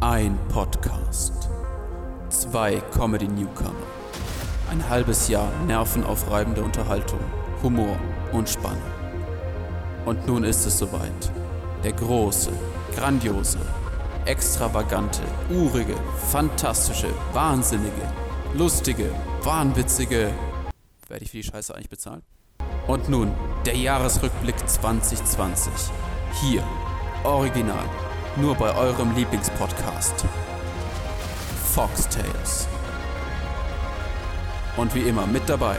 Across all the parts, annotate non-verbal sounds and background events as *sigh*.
Ein Podcast. Zwei Comedy Newcomer. Ein halbes Jahr nervenaufreibende Unterhaltung, Humor und Spannung. Und nun ist es soweit. Der große, grandiose, extravagante, urige, fantastische, wahnsinnige, lustige, wahnwitzige. Werde ich für die Scheiße eigentlich bezahlt? Und nun der Jahresrückblick 2020. Hier, original, nur bei eurem Lieblingspodcast. Foxtails. Und wie immer mit dabei.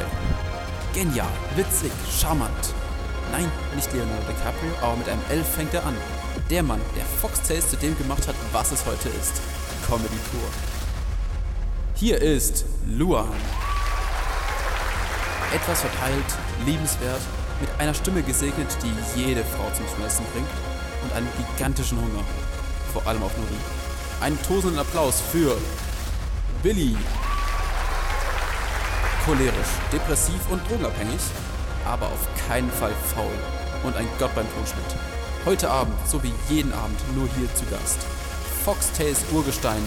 Genial, witzig, charmant. Nein, nicht Leonardo DiCaprio, aber mit einem L fängt er an. Der Mann, der Foxtails zu dem gemacht hat, was es heute ist. Comedy pur. Hier ist Luan. Etwas verteilt, liebenswert, mit einer Stimme gesegnet, die jede Frau zum Schmelzen bringt und einen gigantischen Hunger. Vor allem auf Nudeln. Einen tosenden Applaus für Billy. Cholerisch, depressiv und drogenabhängig, aber auf keinen Fall faul und ein Gott beim Tonschnitt. Heute Abend, so wie jeden Abend, nur hier zu Gast. Foxtails Urgestein,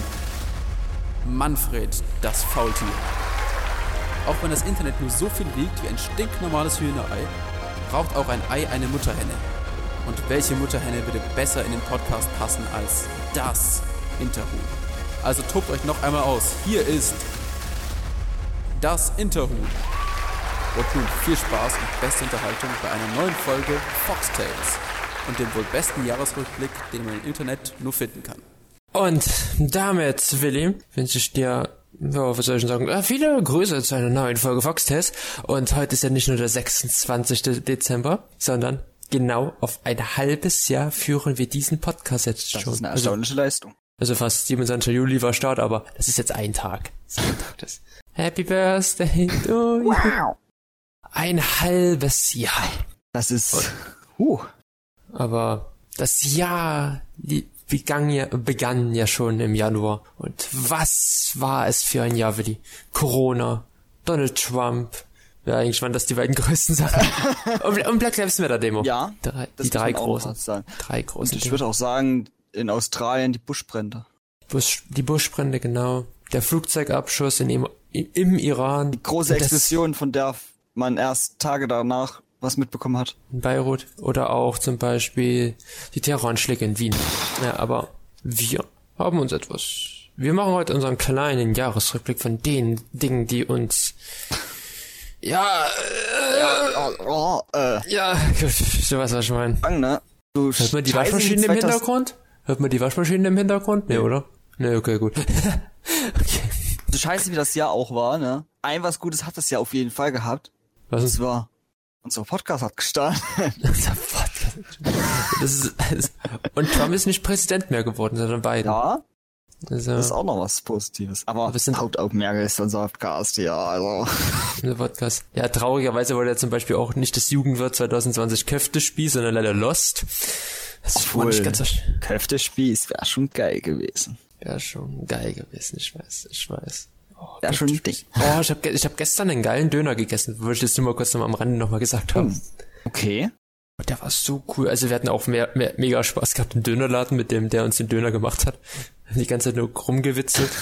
Manfred, das Faultier. Auch wenn das Internet nur so viel wiegt wie ein stinknormales Hühnerei, braucht auch ein Ei eine Mutterhenne. Und welche Mutterhenne würde besser in den Podcast passen als das Interhuhn? Also tobt euch noch einmal aus. Hier ist das Interhuhn. Und nun viel Spaß und beste Unterhaltung bei einer neuen Folge Foxtails und dem wohl besten Jahresrückblick, den man im Internet nur finden kann. Und damit, Willi, wünsche ich dir, ja, was soll ich denn sagen, viele Grüße zu einer neuen Folge Foxtest. Und heute ist ja nicht nur der 26. Dezember, sondern genau auf ein halbes Jahr führen wir diesen Podcast jetzt Das schon. ist eine also, erstaunliche Leistung. also fast 27. Juli war Start, aber das ist jetzt ein Tag. Das das. Happy Birthday to you. Ein halbes Jahr. Das ist. Uh, Aber das Jahr begann ja, begann ja schon im Januar. Und was war es für ein Jahr, Willi? Corona, Donald Trump. Ja, eigentlich waren das die beiden größten Sachen. *laughs* und, und Black Lives Matter Demo. ja. Drei, die drei großen. Drei Und großen ich Dinge. würde auch sagen, in Australien die Buschbrände. Busch, die Buschbrände, genau. Der Flugzeugabschuss in, im, im Iran. Die große Und Explosion, von der man erst Tage danach was mitbekommen hat. in Beirut oder auch zum Beispiel die Terroranschläge in Wien. Ja, aber wir haben uns etwas. Wir machen heute unseren kleinen Jahresrückblick von den Dingen, die uns. Ja, Ja, oh, oh, äh, ja, *laughs* du weißt, was ich meine. ne? Du Hört man die Waschmaschine im 2000 Hintergrund? Hört man die Waschmaschine im Hintergrund? Nee, oder? Nee, okay, gut. *laughs* okay. So scheiße wie das Jahr auch war, ne? Ein was Gutes hat das Jahr auf jeden Fall gehabt. Was Das ist war, unser Podcast hat gestartet. *laughs* unser Podcast? Das ist, das, und Trump ist nicht Präsident mehr geworden, sondern Biden. ja, Also, das ist auch noch was Positives. Aber, Aber sind- Hauptaugenmerk ist unser Podcast, ja, also. *laughs* Der Podcast. Ja, traurigerweise wurde ja zum Beispiel auch nicht das Jugendwort 2020 Köftespiel, sondern leider Lost. Das ist Obwohl- nicht ganz so Köftespieß wäre schon geil gewesen. ja, schon geil gewesen, ich weiß, ich weiß. Oh, Wäre schon Ding. oh ich habe ich hab gestern einen geilen Döner gegessen, würde ich jetzt nur mal kurz noch am Rande nochmal gesagt haben. Hm. Okay. Und der war so cool. Also wir hatten auch mehr, mehr, mega Spaß gehabt im Dönerladen mit dem, der uns den Döner gemacht hat. Die ganze Zeit nur rumgewitzelt. *laughs*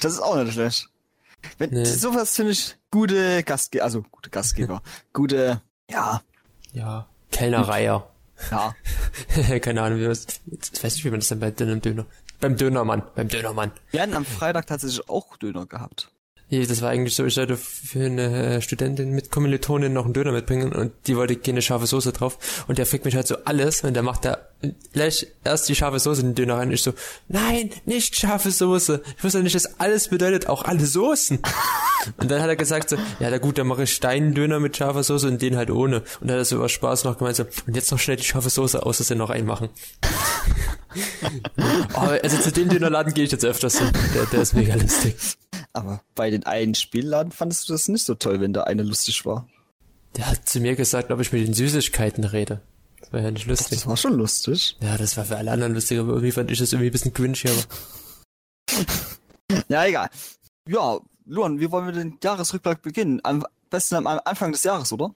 Das ist auch nicht schlecht. Wenn, Nee. Sowas finde ich gute Gastgeber, also gute Gastgeber, *laughs* gute, ja, Ja, Kellnereier. ja, *laughs* Keine Ahnung, wie man das, ich weiß nicht, wie man das dann bei einem Döner, beim Dönermann, beim Dönermann. wir hatten am Freitag tatsächlich auch Döner gehabt. Das war eigentlich so, ich sollte für eine äh, Studentin mit Kommilitonin noch einen Döner mitbringen und die wollte keine scharfe Soße drauf und der fickt mich halt so alles und der macht da gleich erst die scharfe Soße in den Döner rein und ich so, nein, nicht scharfe Soße. Ich wusste nicht, dass alles bedeutet, auch alle Soßen. *laughs* Und dann hat er gesagt so, ja, na gut, dann mache ich Steindöner mit scharfer Soße und den halt ohne. Und dann hat er so aus Spaß noch gemeint so, und jetzt noch schnell die scharfe Soße aus, dass sie noch einmachen. oh, *laughs* also zu dem Dönerladen gehe ich jetzt öfters hin. Der, der ist mega lustig. Aber bei den einen Spielladen fandest du das nicht so toll, wenn der eine lustig war. Der hat zu mir gesagt, ob ich mit den Süßigkeiten rede. Das war ja nicht lustig. Das war schon lustig. Ja, das war für alle anderen lustig, aber irgendwie fand ich das irgendwie ein bisschen cringe, aber. Ja, egal. Ja, Luan, wie wollen wir den Jahresrückblick beginnen? Am besten am Anfang des Jahres, oder?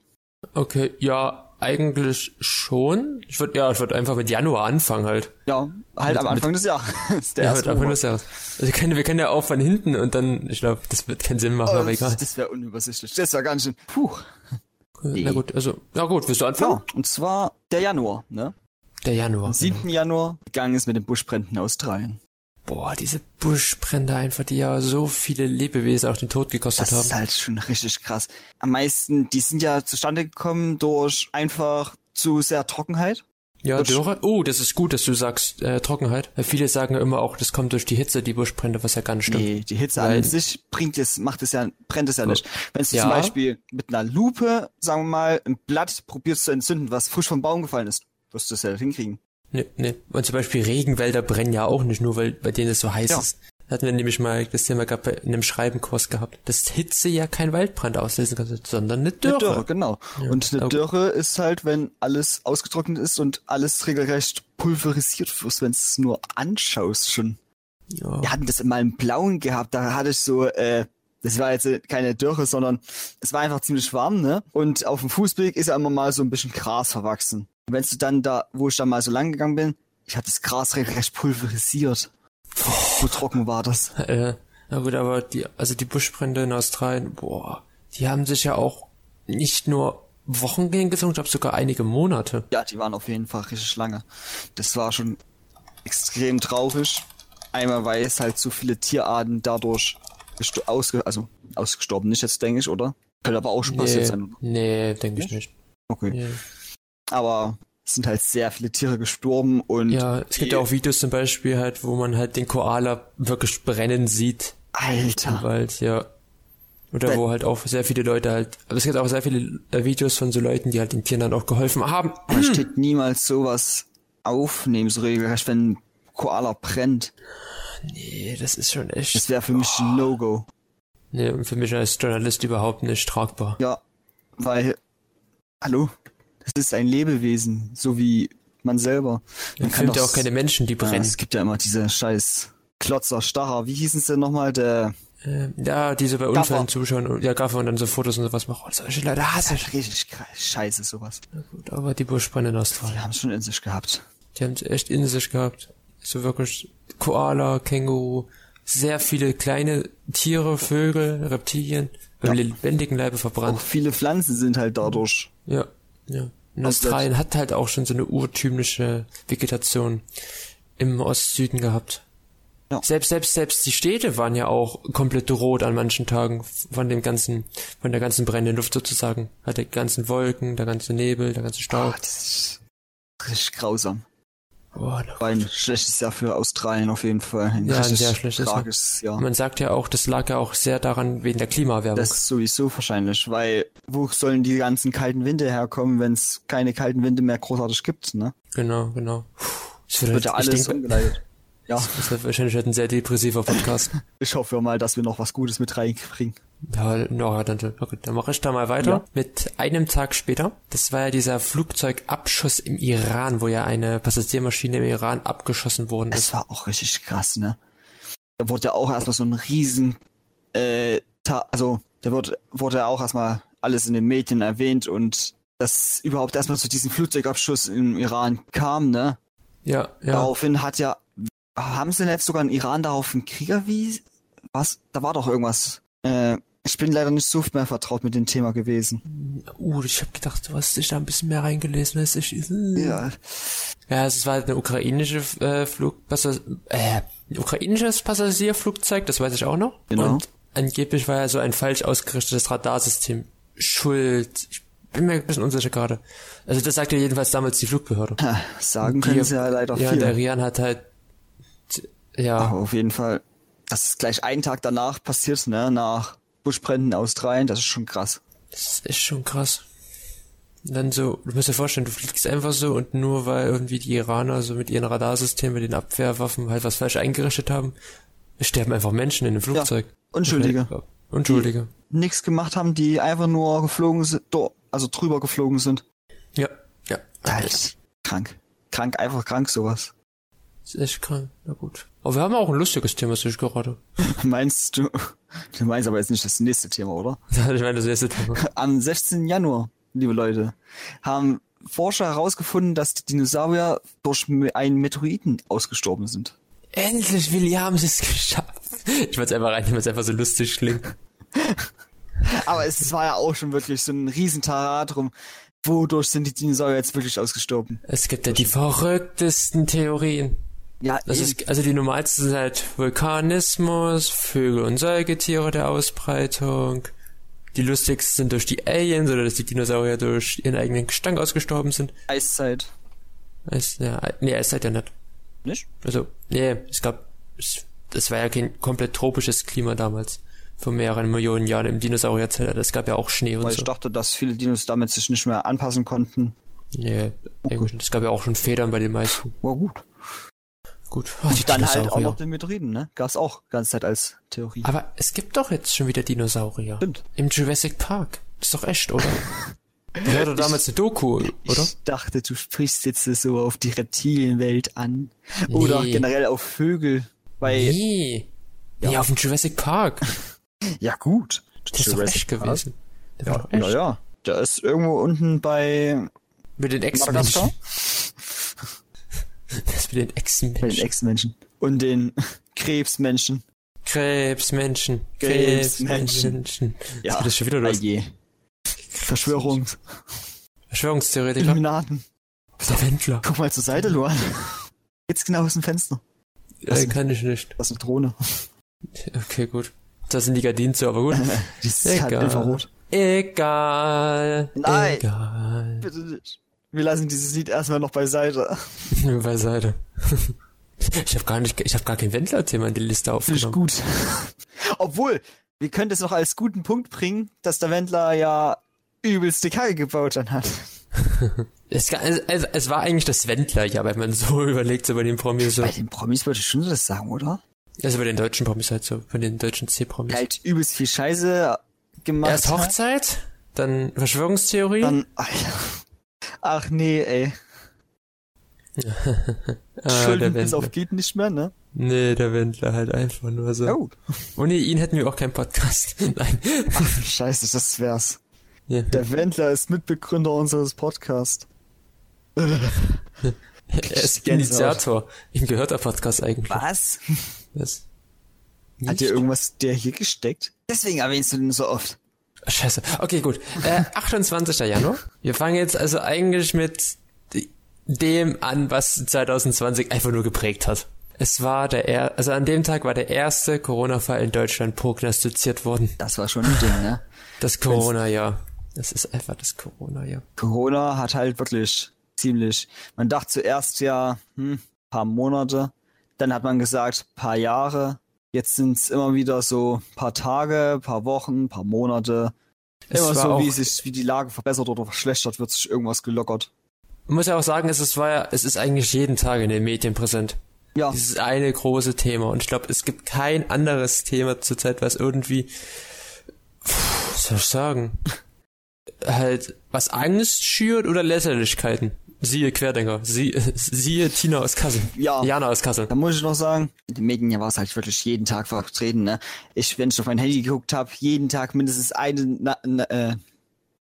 Okay, ja, eigentlich schon. Ich würde ja, ich würde einfach mit Januar anfangen halt. Ja, halt Mit- am Anfang des Jahres. der Ja, mit Anfang des Jahres. *laughs* Also wir können, wir können ja auch von hinten und dann, ich glaube, das wird keinen Sinn machen, aber Oh, egal. das das wäre unübersichtlich. Das wäre ganz schön. Puh. Na gut, also, ja gut, willst du anfangen? Ja, und zwar der Januar, ne? Der Januar. Am 7. Januar gegangen ist mit den Buschbränden in Australien. Boah, diese Buschbrände einfach, die ja so viele Lebewesen auch den Tod gekostet Das haben. ist halt schon richtig krass. Am meisten, die sind ja zustande gekommen durch einfach zu sehr Trockenheit. Ja, Das- Dürre. Oh, das ist gut, dass du sagst äh, Trockenheit. Weil viele sagen ja immer auch, das kommt durch die Hitze, die Buschbrände, was ja gar nicht stimmt. Nee, die Hitze Weil- an sich bringt es, macht es ja, brennt es ja nicht. Wenn du Ja. zum Beispiel mit einer Lupe, sagen wir mal, ein Blatt probierst zu entzünden, was frisch vom Baum gefallen ist, wirst du es ja hinkriegen. Nee, nee. Und zum Beispiel Regenwälder brennen ja auch nicht, nur weil bei denen es so heiß Ja. ist. Hatten wir nämlich mal das Thema gehabt, bei in einem Schreibenkurs gehabt, dass Hitze ja kein Waldbrand auslösen kann, sondern eine Dürre. Eine Dürre, genau. Und eine aber- Dürre ist halt, wenn alles ausgetrocknet ist und alles regelrecht pulverisiert wird, wenn du es nur anschaust schon. Ja. Wir hatten das mal im Blauen gehabt, da hatte ich so, äh, das war jetzt keine Dürre, sondern es war einfach ziemlich warm, ne? Und auf dem Fußweg ist ja immer mal so ein bisschen Gras verwachsen. Und wenn du dann da, wo ich dann mal so lang gegangen bin, ich hatte das Gras regelrecht pulverisiert. So trocken war das. Äh, na gut, aber die, also die Buschbrände in Australien, boah, die haben sich ja auch nicht nur Wochen gezogen, ich glaube sogar einige Monate. Ja, die waren auf jeden Fall richtig lange. Das war schon extrem traurig. Einmal, weil es halt so viele Tierarten dadurch ausge also ausgestorben nicht jetzt, denke ich, oder? Könnte aber auch schon passiert Nee, sein. nee denke ich nicht. Okay. Nee. Aber es sind halt sehr viele Tiere gestorben und Ja, es gibt ja auch Videos zum Beispiel halt, wo man halt den Koala wirklich brennen sieht im Alter. Wald, ja. Oder Wenn- wo halt auch sehr viele Leute halt, aber es gibt auch sehr viele äh, Videos von so Leuten, die halt den Tieren dann auch geholfen haben. Man steht niemals sowas aufnehmen, so regelrecht, wenn ein Koala brennt. Nee, das ist schon echt, Das wäre für mich ein No-Go. nee, für mich als Journalist überhaupt nicht tragbar. Ja, weil, hallo, das ist ein Lebewesen, so wie man selber. Man kann filmt ja auch keine Menschen, die Ja, brennen. es gibt ja immer diese scheiß Klotzer, Starrer, wie hießen sie denn nochmal, der Äh, ja, diese bei. Unfällen zuschauen, und- ja, Gaffer und dann so Fotos und sowas machen. Oh, solche Leute hasse ich. richtig scheiße sowas. Gut, aber die Buschbrände in Die Australien, haben es schon in sich gehabt. die haben es echt in sich gehabt. So wirklich Koala, Känguru, sehr viele kleine Tiere, Vögel, Reptilien, beim Ja. lebendigen Leibe Auch verbrannt. viele Pflanzen sind halt dadurch. Ja, ja. Und Aus Australien hat halt auch schon so eine urtümliche Vegetation im Ostsüden gehabt. Ja. Selbst, selbst, selbst die Städte waren ja auch komplett rot an manchen Tagen von dem ganzen, von der ganzen brennenden Luft sozusagen. Hat die ganzen Wolken, der ganze Nebel, der ganze Staub. das ist richtig grausam. War ein schlechtes Jahr für Australien auf jeden Fall. Ein Ja, ein sehr schlechtes Jahr. tragisches Jahr. Man sagt ja auch, das lag ja auch sehr daran wegen der Klimaerwärmung. Das sowieso wahrscheinlich, weil wo sollen die ganzen kalten Winde herkommen, wenn es keine kalten Winde mehr großartig gibt, ne? genau, genau. Puh, Das wird, ja alles denke, umgeleitet. Ja, das wird wahrscheinlich halt ein sehr depressiver Podcast. *laughs* ich hoffe mal, dass wir noch was Gutes mit reinbringen. Ja, no, dann, okay, dann mache ich da mal weiter. Ja. Mit einem Tag später. Das war ja dieser Flugzeugabschuss im Iran, wo ja eine Passagiermaschine im Iran abgeschossen worden ist. Es war auch richtig krass, ne? Da wurde ja auch erstmal so ein riesen, äh, Ta also da wurde, wurde ja auch erstmal alles in den Medien erwähnt und dass überhaupt erstmal zu diesem Flugzeugabschuss im Iran kam, ne? Ja, ja. Daraufhin hat ja, haben sie denn jetzt sogar in Iran darauf einen Krieg erwiesen? Was? Da war doch irgendwas. Äh, ich bin leider nicht so mehr vertraut mit dem Thema gewesen. Uh, ich habe gedacht, du hast dich da ein bisschen mehr reingelesen als ich. Ja, Ja, es war halt eine ukrainische äh, Flugpassag äh, ein ukrainisches Passagierflugzeug, das weiß ich auch noch. Genau. Und angeblich war ja so ein falsch ausgerichtetes Radarsystem schuld. Ich bin mir ein bisschen unsicher gerade. Also das sagte jedenfalls damals die Flugbehörde. ha, sagen Die- können sie ja leider Ja, viel. der Iran hat halt ja, Aber auf jeden Fall, das ist gleich einen Tag danach passiert, ne? Nach Buschbränden in Australien, das ist schon krass. das ist echt schon krass. Und dann so, du musst dir vorstellen, du fliegst einfach so und nur weil irgendwie die Iraner so mit ihren Radarsystemen, mit den Abwehrwaffen halt was falsch eingerichtet haben, sterben einfach Menschen in dem Flugzeug. Unschuldige. Unschuldige. Nichts gemacht haben, die einfach nur geflogen sind, also drüber geflogen sind. Ja, ja. Halt. Krank. Krank, einfach krank sowas. Das ist echt krank. Na gut. Aber wir haben auch ein lustiges Thema, sehe ich gerade. *laughs* Meinst du, du meinst aber jetzt nicht das nächste Thema, oder? *laughs* ich meine, das erste Thema. *laughs* Am 16. Januar, liebe Leute, haben Forscher herausgefunden, dass die Dinosaurier durch einen Meteoriten ausgestorben sind. Endlich, Willi, haben sie es geschafft. Ich wollte es einfach rein, weil es einfach so lustig klingt. Aber es war ja auch schon wirklich so ein Riesentarat drum. Wodurch sind die Dinosaurier jetzt wirklich ausgestorben? Es gibt ja die verrücktesten Theorien. Ja, Das eben. ist, also die normalsten sind halt Vulkanismus, Vögel und Säugetiere der Ausbreitung. Die lustigsten sind durch die Aliens oder dass die Dinosaurier durch ihren eigenen Gestank ausgestorben sind. Eiszeit. Es, ja, nee, es seid ja nicht. Nicht? Also, nee, es gab, es, das war ja kein komplett tropisches Klima damals. Vor mehreren Millionen Jahren im Dinosaurierzeitalter. Es gab ja auch Schnee und Weil so. ich dachte, dass viele Dinos damit sich nicht mehr anpassen konnten. Nee, eigentlich nicht. Es gab ja auch schon Federn bei den meisten. War gut. Gut. Oh, Und dann halt auch noch den Meteoriten, ne? Gab's auch ganze Zeit als Theorie. Aber es gibt doch jetzt schon wieder Dinosaurier. Stimmt. Im Jurassic Park. Das ist doch echt, oder? Das war doch damals eine Doku, oder? Ich dachte, du sprichst jetzt so auf die Reptilienwelt an. Oder Nee. generell auf Vögel. Weil, Nee. Nee, auf dem Jurassic Park. *laughs* ja gut. Das ist doch echt gewesen. Der war Ja, doch echt. ja, ja. Der ist irgendwo unten bei Mit den. Ex-Menschen. Das mit den Bei den Ex-Menschen. Ex-Menschen. Und den *laughs* Krebsmenschen. Krebsmenschen. Krebsmenschen. Krebsmenschen. Ja. Das schon wieder los? je. Verschwörungs. Verschwörungstheoretiker. Illuminaten. Der Wendler. Guck mal zur Seite, Luan. Jetzt genau aus dem Fenster. Äh, kann ich nicht. Das ist eine Drohne. Okay, gut. Da sind die Gardinen zu, aber gut. *laughs* Die ist halt Egal. Infrarot. Egal. Nein. Egal. Bitte nicht. Wir lassen dieses Lied erstmal noch beiseite. *laughs* Beiseite. *laughs* Ich habe gar nicht, ich habe gar kein Wendler-Thema in die Liste Finde ich aufgenommen. gut. *laughs* Obwohl, wir können das noch als guten Punkt bringen, dass der Wendler ja übelste Kacke gebaut dann hat. Es, es, es, war eigentlich das Wendler, ja, wenn man so überlegt, so bei den Promis so. Bei den Promis würde ich schon so das sagen, oder? Also bei den deutschen Promis halt so, bei den deutschen C-Promis. Halt übelst viel Scheiße gemacht Erst hat. Hochzeit, dann Verschwörungstheorie. Dann, Alter. Ach nee, ey. *laughs* ah, Schulden bis auf geht nicht mehr, ne? Nee, der Wendler halt einfach nur so. Oh. Ohne ihn hätten wir auch keinen Podcast. *laughs* Nein. Scheiße, das wär's. Ja. Der Wendler ist Mitbegründer unseres Podcasts. *laughs* Er ist. Initiator. Ihm gehört der Podcast eigentlich. Was? Was? Hat dir irgendwas der hier gesteckt? Deswegen erwähnst du den so oft. Scheiße. Okay, gut. Äh, *laughs* 28. Januar. Wir fangen jetzt also eigentlich mit dem an, was 2020 einfach nur geprägt hat. Es war der er also an dem Tag war der erste Corona-Fall in Deutschland prognostiziert worden. Das war schon ein Ding, ne? *laughs* Das Corona-Jahr. Das ist einfach das Corona-Jahr. Corona hat halt wirklich ziemlich. Man dachte zuerst ja, hm, paar Monate. Dann hat man gesagt, paar Jahre. Jetzt sind's immer wieder so paar Tage, paar Wochen, paar Monate. Es Immer so, wie sich, wie die Lage verbessert oder verschlechtert, wird sich irgendwas gelockert. Man muss ja auch sagen, es ist, war ja, es ist eigentlich jeden Tag in den Medien präsent. Ja, Dieses eine große Thema. Und ich glaube, es gibt kein anderes Thema zurzeit, was irgendwie, was soll ich sagen, *laughs* halt, was Angst schürt oder Lächerlichkeiten. Siehe Querdenker, sie, *laughs* siehe Tina aus Kassel. Ja. Jana aus Kassel. da muss ich noch sagen, in den Medien ja war es halt wirklich jeden Tag vertreten, ne? Ich, wenn ich auf mein Handy geguckt habe, jeden Tag mindestens eine Na Na äh,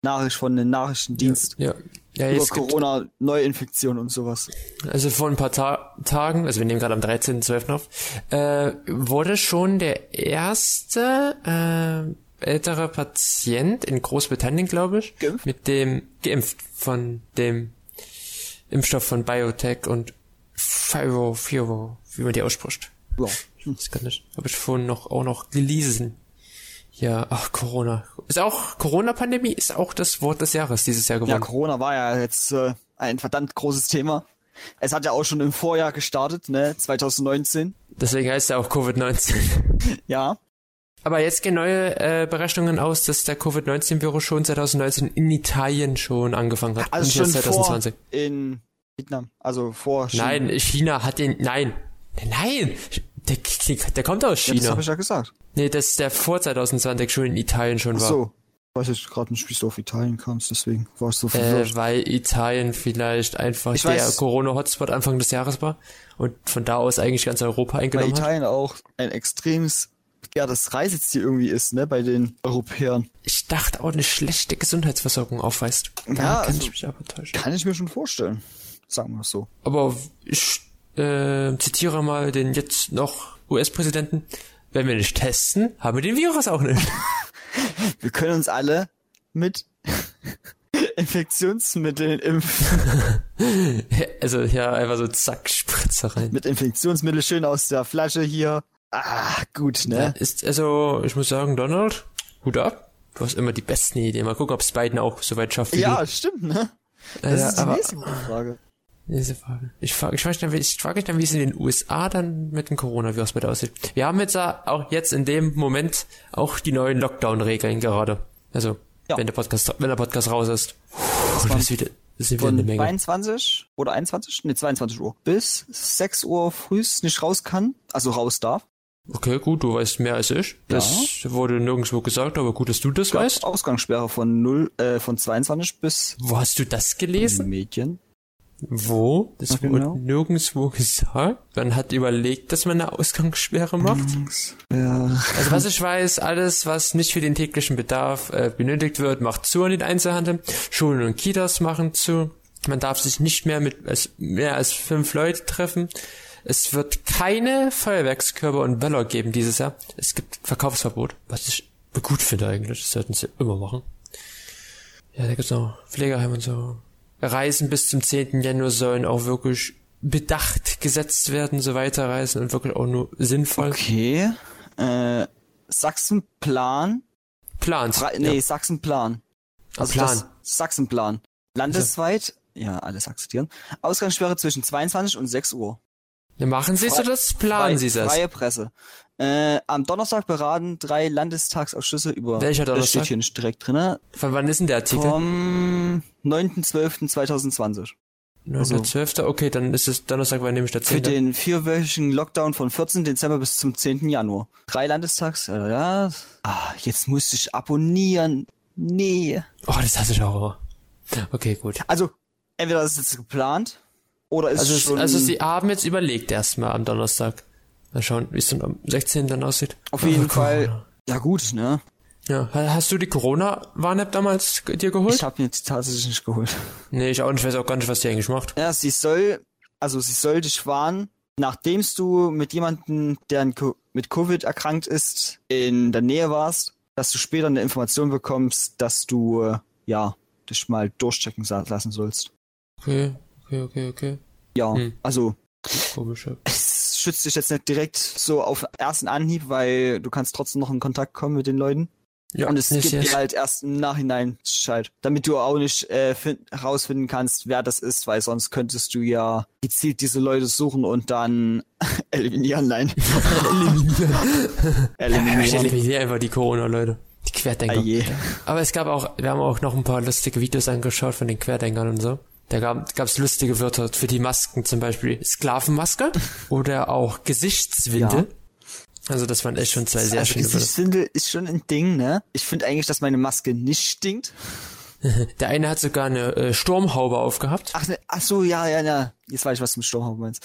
Nachricht von einem Nachrichtendienst Ja. Ja, über jetzt gibt, Corona, Neuinfektion und sowas. also vor ein paar Ta Tagen, also wir nehmen gerade am 13.12. auf, äh, wurde schon der erste äh, ältere Patient in Großbritannien, glaube ich, Geimpft? mit dem geimpft von dem Impfstoff von Biotech und Firo, Firo, wie man die ausspricht. Ja. Das kann ich. Habe ich vorhin noch auch noch gelesen. Ja, ach Corona. Ist auch Corona-Pandemie ist auch das Wort des Jahres dieses Jahr Ja, geworden. Corona war ja jetzt äh, ein verdammt großes Thema. Es hat ja auch schon im Vorjahr gestartet, ne, 2019. Deswegen heißt er auch Covid-19. *laughs* Ja, Aber jetzt gehen neue äh, Berechnungen aus, dass der Covid-19-Virus schon 2019 in Italien schon angefangen hat. also und schon jetzt 2020. vor in Vietnam, also vor China. Nein, China hat den. Nein. Nein! Der, der kommt aus ja, das China. habe ich ja gesagt. nee, dass der vor 2020 schon in Italien schon Ach war. so. Ich weiß jetzt gerade nicht, wie du auf Italien kamst, deswegen war ich so verwirrt. Äh, weil Italien vielleicht einfach Ich der Corona-Hotspot Anfang des Jahres war und von da aus eigentlich ganz Europa Weil eingenommen hat. Italien auch ein extremes ja das Reiseziel irgendwie ist, ne, bei den Europäern. Ich dachte auch eine schlechte Gesundheitsversorgung aufweist. Da Ja, kann also- ich mich aber täuschen. Kann ich mir schon vorstellen. Sagen wir es so. Aber ich äh, zitiere mal den jetzt noch US-Präsidenten. Wenn wir nicht testen, haben wir den Virus auch nicht. *laughs* Wir können uns alle mit *laughs* Infektionsmitteln impfen. *laughs* also ja, einfach so zack, Spritze rein. Mit Infektionsmittel schön aus der Flasche hier. Ah, gut, Ja, ne? ist, also, ich muss sagen, Donald, Hut ab. Du hast immer die besten Ideen. Mal gucken, ob es Biden auch so weit schafft Ja, du. stimmt, ne? Das Ja, ist die aber- nächste Frage. Diese Frage. Ich frage, ich frage, ich frage mich dann, wie es in den USA dann mit dem Coronavirus mit aussieht. Wir haben jetzt ja auch jetzt in dem Moment auch die neuen Lockdown-Regeln gerade. Also, Ja. wenn der Podcast, wenn der Podcast raus ist. Puh, das ist wieder, das ist wieder eine Menge. 22 oder 21? Ne, 22 Uhr. Bis 6 Uhr frühs nicht raus kann, also raus darf. Okay, gut, du weißt mehr als ich. Das wurde nirgendwo gesagt, aber gut, dass du das weißt. Ausgangssperre von 0, äh, von 22 bis Wo hast du das gelesen? Medien. Wo? Das Ja, wurde genau. nirgendwo gesagt. Man hat überlegt, dass man eine Ausgangssperre macht. Ja. Also was ich weiß, alles, was nicht für den täglichen Bedarf äh, benötigt wird, macht zu in den Einzelhandel. Schulen und Kitas machen zu. Man darf sich nicht mehr mit als, mehr als fünf Leute treffen. Es wird keine Feuerwerkskörper und Böller geben dieses Jahr. Es gibt Verkaufsverbot, was ich gut finde eigentlich. Das sollten sie immer machen. Ja, da gibt's noch Pflegeheim und so. Reisen bis zum 10. Januar sollen auch wirklich bedacht gesetzt werden, so weiterreisen und wirklich auch nur sinnvoll. Okay. Äh, Sachsenplan. Plans. Fra nee, Sachsenplan. Also Plan. Sachsenplan. Landesweit, ja, alles akzeptieren. Ausgangssperre zwischen 22 und 6 Uhr. Machen Sie so das? Planen Sie das? Freie Presse. Äh, am Donnerstag beraten drei Landestagsausschüsse über. Welcher Das Donnerstag? steht hier nicht direkt drinne. Von wann ist denn der Artikel? Vom 9.12.2020. 9.12. Okay, dann ist es Donnerstag, war nämlich der Für 10. den vierwöchigen Lockdown von 14. Dezember bis zum 10. Januar. Drei Landestags, äh, ja. Ah, jetzt musste ich abonnieren. Nee. Oh, das hasse ich auch. Okay, gut. Also, entweder ist es jetzt geplant, oder ist Also, schon also Sie haben jetzt überlegt erstmal am Donnerstag. Mal schauen, wie es dann am 16. dann aussieht. auf jeden Oh, Fall, ja gut, ne? Ja, ha- hast du die Corona-Warn-App damals dir geholt? Ich habe mir die tatsächlich nicht geholt. nee, ich auch nicht. Ich weiß auch gar nicht, was die eigentlich macht. Ja, sie soll, also sie soll dich warnen, nachdem du mit jemandem, der mit Covid erkrankt ist, in der Nähe warst, dass du später eine Information bekommst, dass du, äh, ja, dich mal durchchecken lassen sollst. Okay, okay, okay, okay. Ja, Hm. also Komisch. es schützt dich jetzt nicht direkt so auf ersten Anhieb, weil du kannst trotzdem noch in Kontakt kommen mit den Leuten. Ja, Und es gibt jetzt. dir halt erst im Nachhinein Bescheid, damit du auch nicht äh, find, herausfinden kannst, wer das ist, weil sonst könntest du ja gezielt diese Leute suchen und dann *laughs* eliminieren, nein. *laughs* *laughs* Ich eliminieren. eliminiere einfach die Corona-Leute. Die Querdenker. Je. Aber es gab auch, wir haben auch noch ein paar lustige Videos angeschaut von den Querdenkern und so. Da gab es lustige Wörter für die Masken, zum Beispiel Sklavenmaske oder auch Gesichtswindel. Ja. Also das waren echt schon zwei sehr Also schöne Wörter. Gesichtswindel ist schon ein Ding, ne? Ich finde eigentlich, dass meine Maske nicht stinkt. *laughs* Der eine hat sogar eine äh, Sturmhaube aufgehabt. Ach, ne, ach so, ja, ja, ja. Jetzt weiß ich, was du mit Sturmhaube meinst.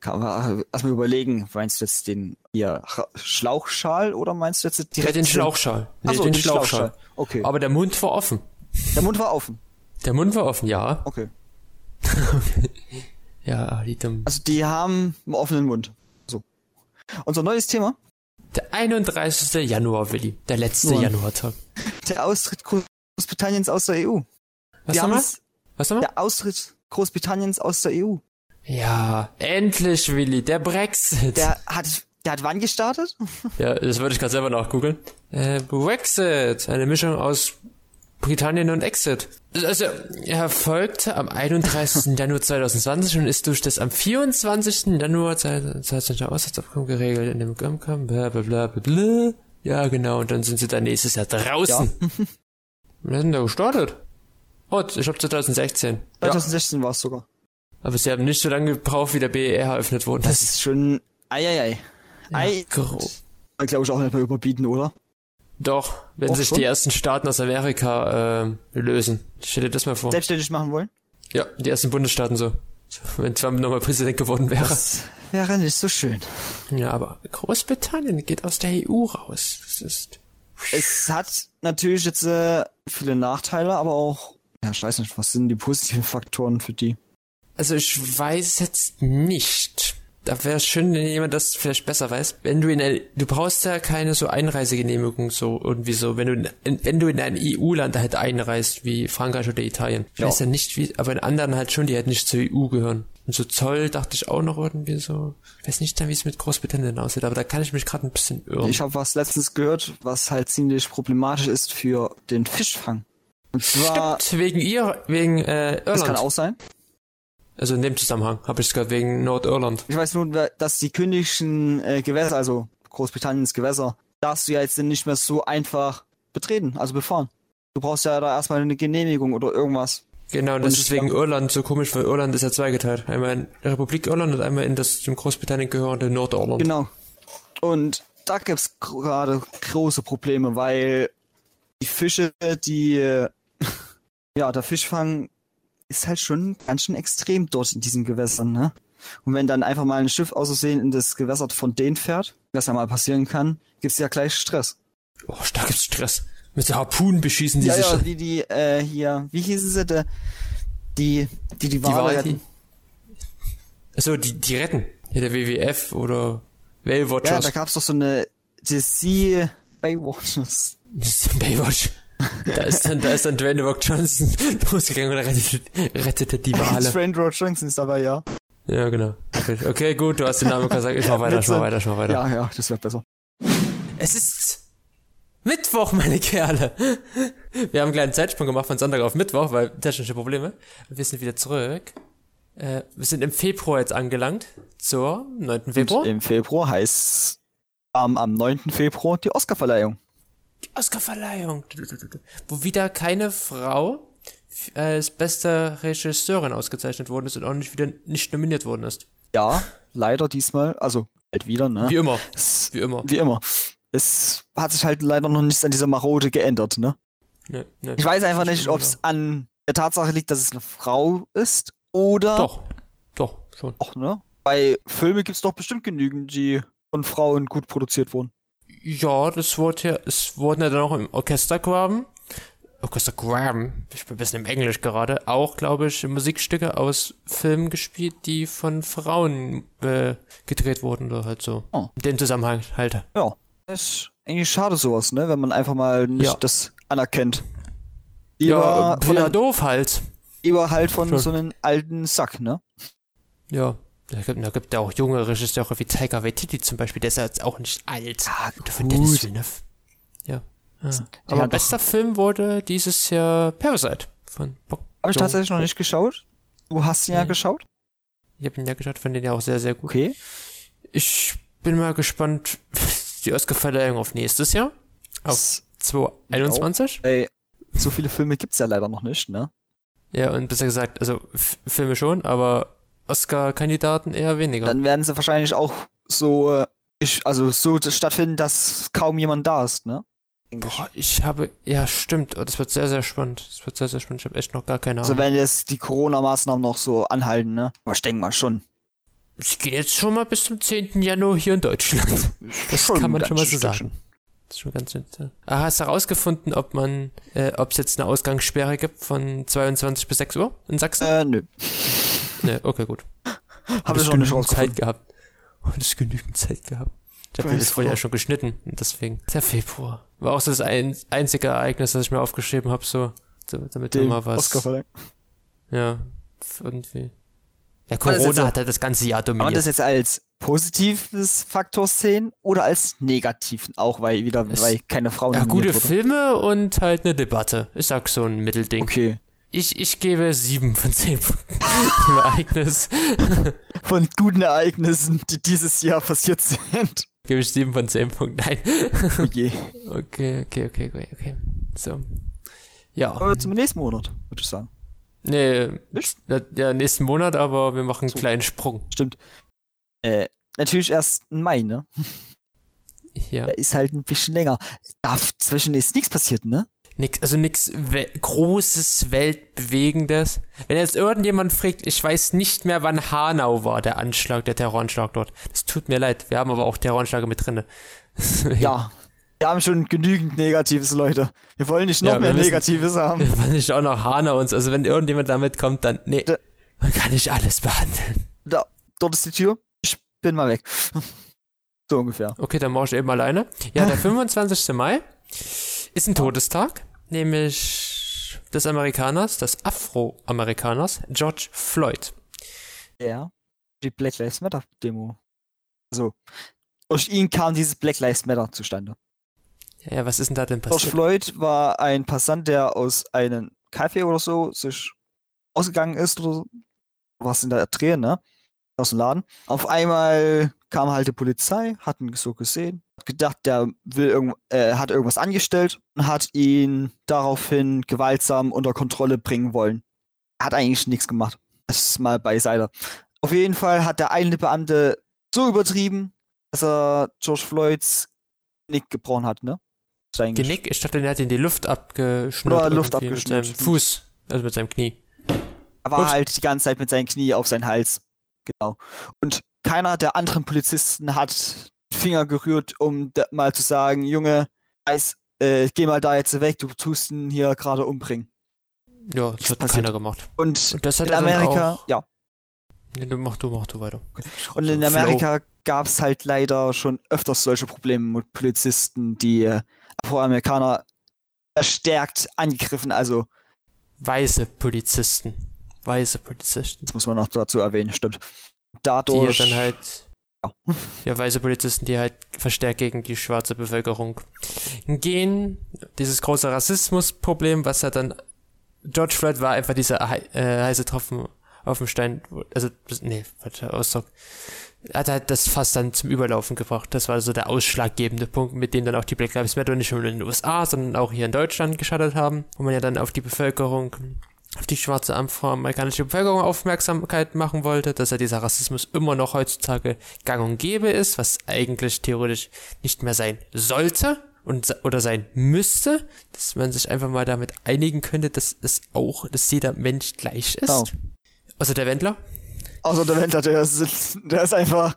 Kann man äh, erstmal überlegen, meinst du jetzt den ja, Schlauchschal oder meinst du jetzt direkt hat den Schlauchschal. Nee, Ach so, den, den Schlauchschal. Schlauchschal. Okay. Aber der Mund war offen. Der Mund war offen. Der Mund war offen, ja. Okay. *laughs* Ja, die dummen. Also die haben einen offenen Mund. So. Unser neues Thema. Der 31. Januar, Willi. Der letzte. Januartag. Der Austritt Großbritanniens aus der EU. Was Wir nochmal? haben's- Was nochmal? Der Austritt Großbritanniens aus der EU. Ja, endlich, Willi. Der Brexit. Der hat, der hat wann gestartet? Ja, das würde ich gerade selber nachgoogeln. Äh, Brexit, eine Mischung aus Britannien und Exit. Also, er folgte am 31. *laughs* Januar 2020 und ist durch das am 24. Januar 2020 Auslandsabkommen geregelt in dem Abkommen, bla bla bla bla bla. Ja, genau, und dann sind sie dann nächstes Jahr draußen. *laughs* Wann sind da gestartet? Oh, ich hab 2016. Ja, 2016 war es sogar. aber sie haben nicht so lange gebraucht, wie der BER eröffnet wurde. Das ist schon, eieiei. Ei, grob. glaube ich auch nicht mehr überbieten, oder? Doch, wenn Auch sich schon? die ersten Staaten aus Amerika ähm, lösen. Stell dir das mal vor. Selbstständig machen wollen? Ja, die ersten Bundesstaaten so. So, Wenn Trump nochmal Präsident geworden wäre. Das wäre nicht so schön. Ja, aber Großbritannien geht aus der EU raus. Das ist. Es hat natürlich jetzt äh, viele Nachteile, aber auch, ja, ich weiß nicht, was sind die positiven Faktoren für die? Also ich weiß jetzt nicht. Da wäre es schön, wenn jemand das vielleicht besser weiß. Wenn du in ein, du brauchst ja keine so Einreisegenehmigung so irgendwie so, wenn du in, wenn du in ein EU-Land halt einreist, wie Frankreich oder Italien. Ich Ja. weiß ja nicht wie, aber in anderen halt schon, die halt nicht zur EU gehören. Und so Zoll dachte ich auch noch irgendwie so. Ich weiß nicht wie es mit Großbritannien aussieht, aber da kann ich mich gerade ein bisschen irren. Ich habe was letztens gehört, was halt ziemlich problematisch ist für den Fischfang. Und zwar, Stimmt, wegen ihr, wegen äh, das kann Irland. auch sein. Also in dem Zusammenhang habe ich es gehört, wegen Nordirland. Ich weiß nur, dass die königlichen äh, Gewässer, also Großbritanniens Gewässer, darfst du ja jetzt nicht mehr so einfach betreten, also befahren. Du brauchst ja da erstmal eine Genehmigung oder irgendwas. Genau, und das ist wegen Irland so komisch, weil Irland ist ja zweigeteilt. Einmal in der Republik Irland und einmal in das zum Großbritannien gehörende Nordirland. Genau. Und da gibt's gerade große Probleme, weil die Fische, die, *laughs* ja, der Fischfang ist halt schon ganz schön extrem dort in diesen Gewässern, ne? Und wenn dann einfach mal ein Schiff aus Versehen in das Gewässer von denen fährt, was ja mal passieren kann, gibt's ja gleich Stress. Oh, da gibt's Stress. Mit der Harpunen beschießen die Ja, sich. ja, wie die, äh, hier, wie hießen sie, der, die, die, die die Wale Wahl, retten. die, also die, die retten. Hier der WWF oder Whale Ja, Watchers. da gab's doch so eine, die Sea Baywatchers. *laughs* Baywatch. Da ist dann, da ist dann Dwayne Rock Johnson *laughs* losgegangen und rettet, rettete die *laughs* Wale. Trent Road Johnson ist dabei, ja. Ja, genau. Okay, okay, gut, du hast den Namen gesagt. Ich mach weiter, ich mach weiter, ich mach weiter. Ja, ja, das wäre besser. Es ist Mittwoch, meine Kerle. Wir haben einen kleinen Zeitsprung gemacht von Sonntag auf Mittwoch, weil technische Probleme. Wir sind wieder zurück. Äh, wir sind im Februar jetzt angelangt. Zur 9. Februar. Und Im Februar heißt am, am 9. Februar die Oscarverleihung. Die Oscarverleihung. Wo wieder keine Frau f- als beste Regisseurin ausgezeichnet worden ist und auch nicht wieder nicht nominiert worden ist. Ja, leider diesmal, also halt wieder, ne? Wie immer. Es, Wie immer. wie immer. Es hat sich halt leider noch nichts an dieser Marode geändert, ne? Ne, ne. Ich weiß einfach nicht, ob es an der Tatsache liegt, dass es eine Frau ist oder Doch. Doch, schon. auch, ne? Bei Filmen gibt's doch bestimmt genügend, die von Frauen gut produziert wurden. Ja, das wurde ja, es wurden ja dann auch im Orchestergraben, Orchestergraben, ich bin ein bisschen im Englisch gerade, auch, glaube ich, Musikstücke aus Filmen gespielt, die von Frauen äh, gedreht wurden oder halt so. Oh. In dem Zusammenhang halt. Ja. ist eigentlich schade sowas, ne? Wenn man einfach mal nicht Ja. das anerkennt. Ja, Lieber, von ja, einem, doof halt. lieber halt von Schon. so einem alten Sack, ne? Ja. Da gibt, da gibt ja auch junge Regisseure wie Taika Waititi zum Beispiel, der ist ja jetzt auch nicht alt. Ja, Oder von Dennis Villeneuve. Ja. ja. Aber bester Film wurde dieses Jahr Parasite von Bok Habe ich tatsächlich noch nicht geschaut. Du hast ihn ja Nee. geschaut. Ich habe ihn ja geschaut, fand den ja auch sehr, sehr gut. Okay. Ich bin mal gespannt, *laughs* die Oscar-Verleihung auf nächstes Jahr. Auf Das- 2021. Ey, so viele Filme gibt's ja leider noch nicht, ne? Ja, und besser gesagt, also Filme schon, aber Oscar-Kandidaten eher weniger. Dann werden sie wahrscheinlich auch so, äh, ich, also so stattfinden, dass kaum jemand da ist, ne? Boah, ich habe, ja, stimmt, oh, das wird sehr, sehr spannend. Das wird sehr, sehr spannend. Ich habe echt noch gar keine Also Ahnung. wenn jetzt die Corona-Maßnahmen noch so anhalten, ne? Aber ich denke mal schon. Ich gehe jetzt schon mal bis zum 10. Januar hier in Deutschland. *laughs* Das Schon kann man schon mal so sagen. Das ist schon ganz nett. Ah, hast du herausgefunden, ob man, äh, ob es jetzt eine Ausgangssperre gibt von 22 bis 6 Uhr in Sachsen? Äh, nö. *laughs* Ne, okay, gut. Hab ich noch nicht. Zeit gehabt. Hat es genügend Zeit gehabt. Ich habe das vorher schon geschnitten. und Deswegen. Der Februar. War auch so das ein, einzige Ereignis, das ich mir aufgeschrieben habe, so, damit Den mal was. Ja, irgendwie. Ja, Corona hat halt das ganze Jahr Kann man dominiert. das jetzt als positives Faktor sehen oder als negativen? Auch weil wieder, Es- weil keine Frauen ja, gute wurden. Filme und halt eine Debatte. Ich sag so ein Mittelding. Okay. Ich, ich gebe sieben von zehn Punkten *laughs* dem Ereignis. Von guten Ereignissen, die dieses Jahr passiert sind. Gebe ich sieben von zehn Punkten. Nein. Oh je. Okay, okay, okay, okay, okay. So. Ja. Aber zum nächsten Monat, würde ich sagen. Nee, Nicht? ja, nächsten Monat, aber wir machen einen So. kleinen Sprung. Stimmt. Äh, natürlich erst im Mai, ne? Ja. Der ist halt ein bisschen länger. Dazwischen ist nichts passiert, ne? Nix, also nichts we großes, weltbewegendes. Wenn jetzt irgendjemand fragt, ich weiß nicht mehr, wann Hanau war, der Anschlag, der Terroranschlag dort. Das tut mir leid. Wir haben aber auch Terroranschläge mit drinne. *laughs* Ja. Wir haben schon genügend Negatives, Leute. Wir wollen nicht noch Ja, mehr müssen- Negatives haben. Wir wollen nicht auch noch Hanau uns. Also wenn irgendjemand damit kommt, dann, nee, Da- man kann nicht alles behandeln. Da, dort ist die Tür. Ich bin mal weg. *laughs* So ungefähr. Okay, dann mache ich eben alleine. Ja, der *laughs* 25. Mai ist ein Todestag, nämlich des Amerikaners, des Afroamerikaners, George Floyd. Ja. Die Black Lives Matter Demo. Also, durch ihn kam dieses Black Lives Matter zustande. Ja, was ist denn da denn George passiert? Floyd war ein Passant, der aus einem Kaffee oder so sich ausgegangen ist oder so. was in der Dreh, ne? Aus dem Laden. Auf einmal kam halt die Polizei, hat ihn so gesehen, hat gedacht, der will irgend, äh, hat irgendwas angestellt und hat ihn daraufhin gewaltsam unter Kontrolle bringen wollen. Hat eigentlich nichts gemacht. Das ist mal beiseite. Auf jeden Fall hat der eine Beamte so übertrieben, dass er George Floyds Nick gebrochen hat, ne? Sein Genick? Ich dachte, er hat ihn die Luft abgeschnürt. Oder Luft abgeschnürt. Mit seinem Fuß, also mit seinem Knie. Er war Gut. halt die ganze Zeit mit seinen Knie auf seinen Hals. Genau. Und keiner der anderen Polizisten hat Finger gerührt, um mal zu sagen, Junge, weiß, äh, geh mal da jetzt weg, du tust ihn hier gerade umbringen. Ja, das hat passiert. keiner gemacht. Und Und das hat in er Amerika, auch, ja, Nee, du mach du, mach du weiter. und in. Amerika gab es halt leider schon öfters solche Probleme mit Polizisten, die äh, Afroamerikaner verstärkt angegriffen, also Weiße Polizisten. Weiße Polizisten. das muss man noch dazu erwähnen, stimmt. Die ja Dadurch, dann halt. Ja, weiße Polizisten, die halt verstärkt gegen die schwarze Bevölkerung gehen. Dieses große Rassismusproblem, was ja dann. George Floyd war einfach dieser äh, heiße Tropfen auf dem Stein. Also, nee, falscher Ausdruck. Er hat halt das fast dann zum Überlaufen gebracht. Das war so der ausschlaggebende Punkt, mit dem dann auch die Black Lives Matter nicht nur in den USA, sondern auch hier in Deutschland gescheitert haben, wo man ja dann auf die Bevölkerung, auf die schwarze afroamerikanische Bevölkerung Aufmerksamkeit machen wollte, dass ja dieser Rassismus immer noch heutzutage gang und gäbe ist, was eigentlich theoretisch nicht mehr sein sollte und oder sein müsste, dass man sich einfach mal damit einigen könnte, dass es auch, dass jeder Mensch gleich ist. Genau. Also der Wendler? außer der Wendler, der ist, der ist einfach,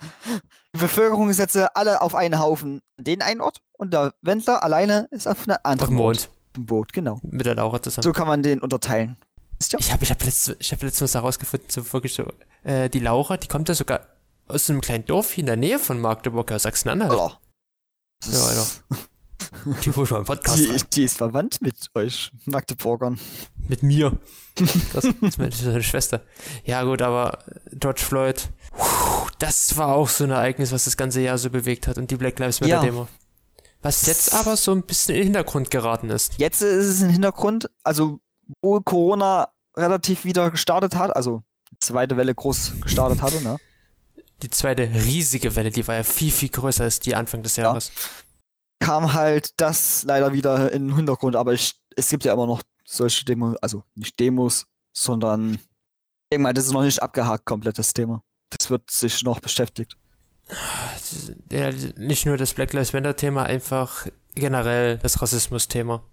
Bevölkerung äh, alle auf einen Haufen den einen Ort und der Wendler alleine ist auf einer Auf anderen dem Ort. Mond. Boot, genau. Mit der Laura zusammen. So kann man den unterteilen. Ich habe ich hab letztens, ich hab letztens herausgefunden, so wirklich so, äh, die Laura, die kommt ja sogar aus einem kleinen Dorf hier in der Nähe von Magdeburg, aus Sachsen-Anhalt. Alter. Ja, Alter. *laughs* Die wohl schon einen Podcast Die, die ist verwandt mit euch Magdeburgern. Mit mir. Das ist meine, meine Schwester. Ja, gut, aber George Floyd, das war auch so ein Ereignis, was das ganze Jahr so bewegt hat und die Black Lives Matter Ja. Demo. Was jetzt aber so ein bisschen in den Hintergrund geraten ist. Jetzt ist es im Hintergrund, also wo Corona relativ wieder gestartet hat, also die zweite Welle groß gestartet hatte, ne? Die zweite riesige Welle, die war ja viel, viel größer als die Anfang des Jahres. kam halt das leider wieder in den Hintergrund, aber ich, es gibt ja immer noch solche Demos, also nicht Demos, sondern ich mal, das ist noch nicht abgehakt, komplett das Thema. Das wird sich noch beschäftigt. ja, nicht nur das Black Lives Matter Thema, einfach generell das Rassismus-Thema.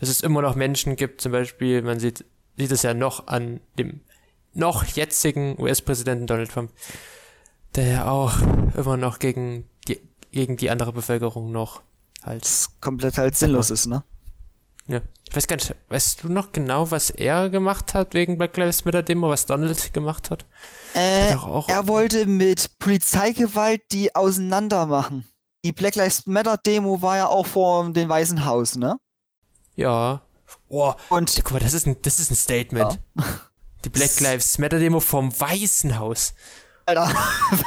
Dass es immer noch Menschen gibt, zum Beispiel, man sieht, sieht es ja noch an dem noch jetzigen US-Präsidenten Donald Trump, der ja auch immer noch gegen die, gegen die andere Bevölkerung noch halt, Das komplett halt sinnlos ist, ne? ja. Ich weiß gar nicht, weißt du noch genau, was er gemacht hat wegen Black Lives Matter Demo, was Donald gemacht hat? Äh, auch- er wollte mit Polizeigewalt die auseinander machen. Die Black Lives Matter Demo war ja auch vor dem Weißen Haus, ne? Ja. Oh, Und guck mal, das ist ein, das ist ein Statement. Die Black Lives Matter Demo vom Weißen Haus. Alter, *laughs*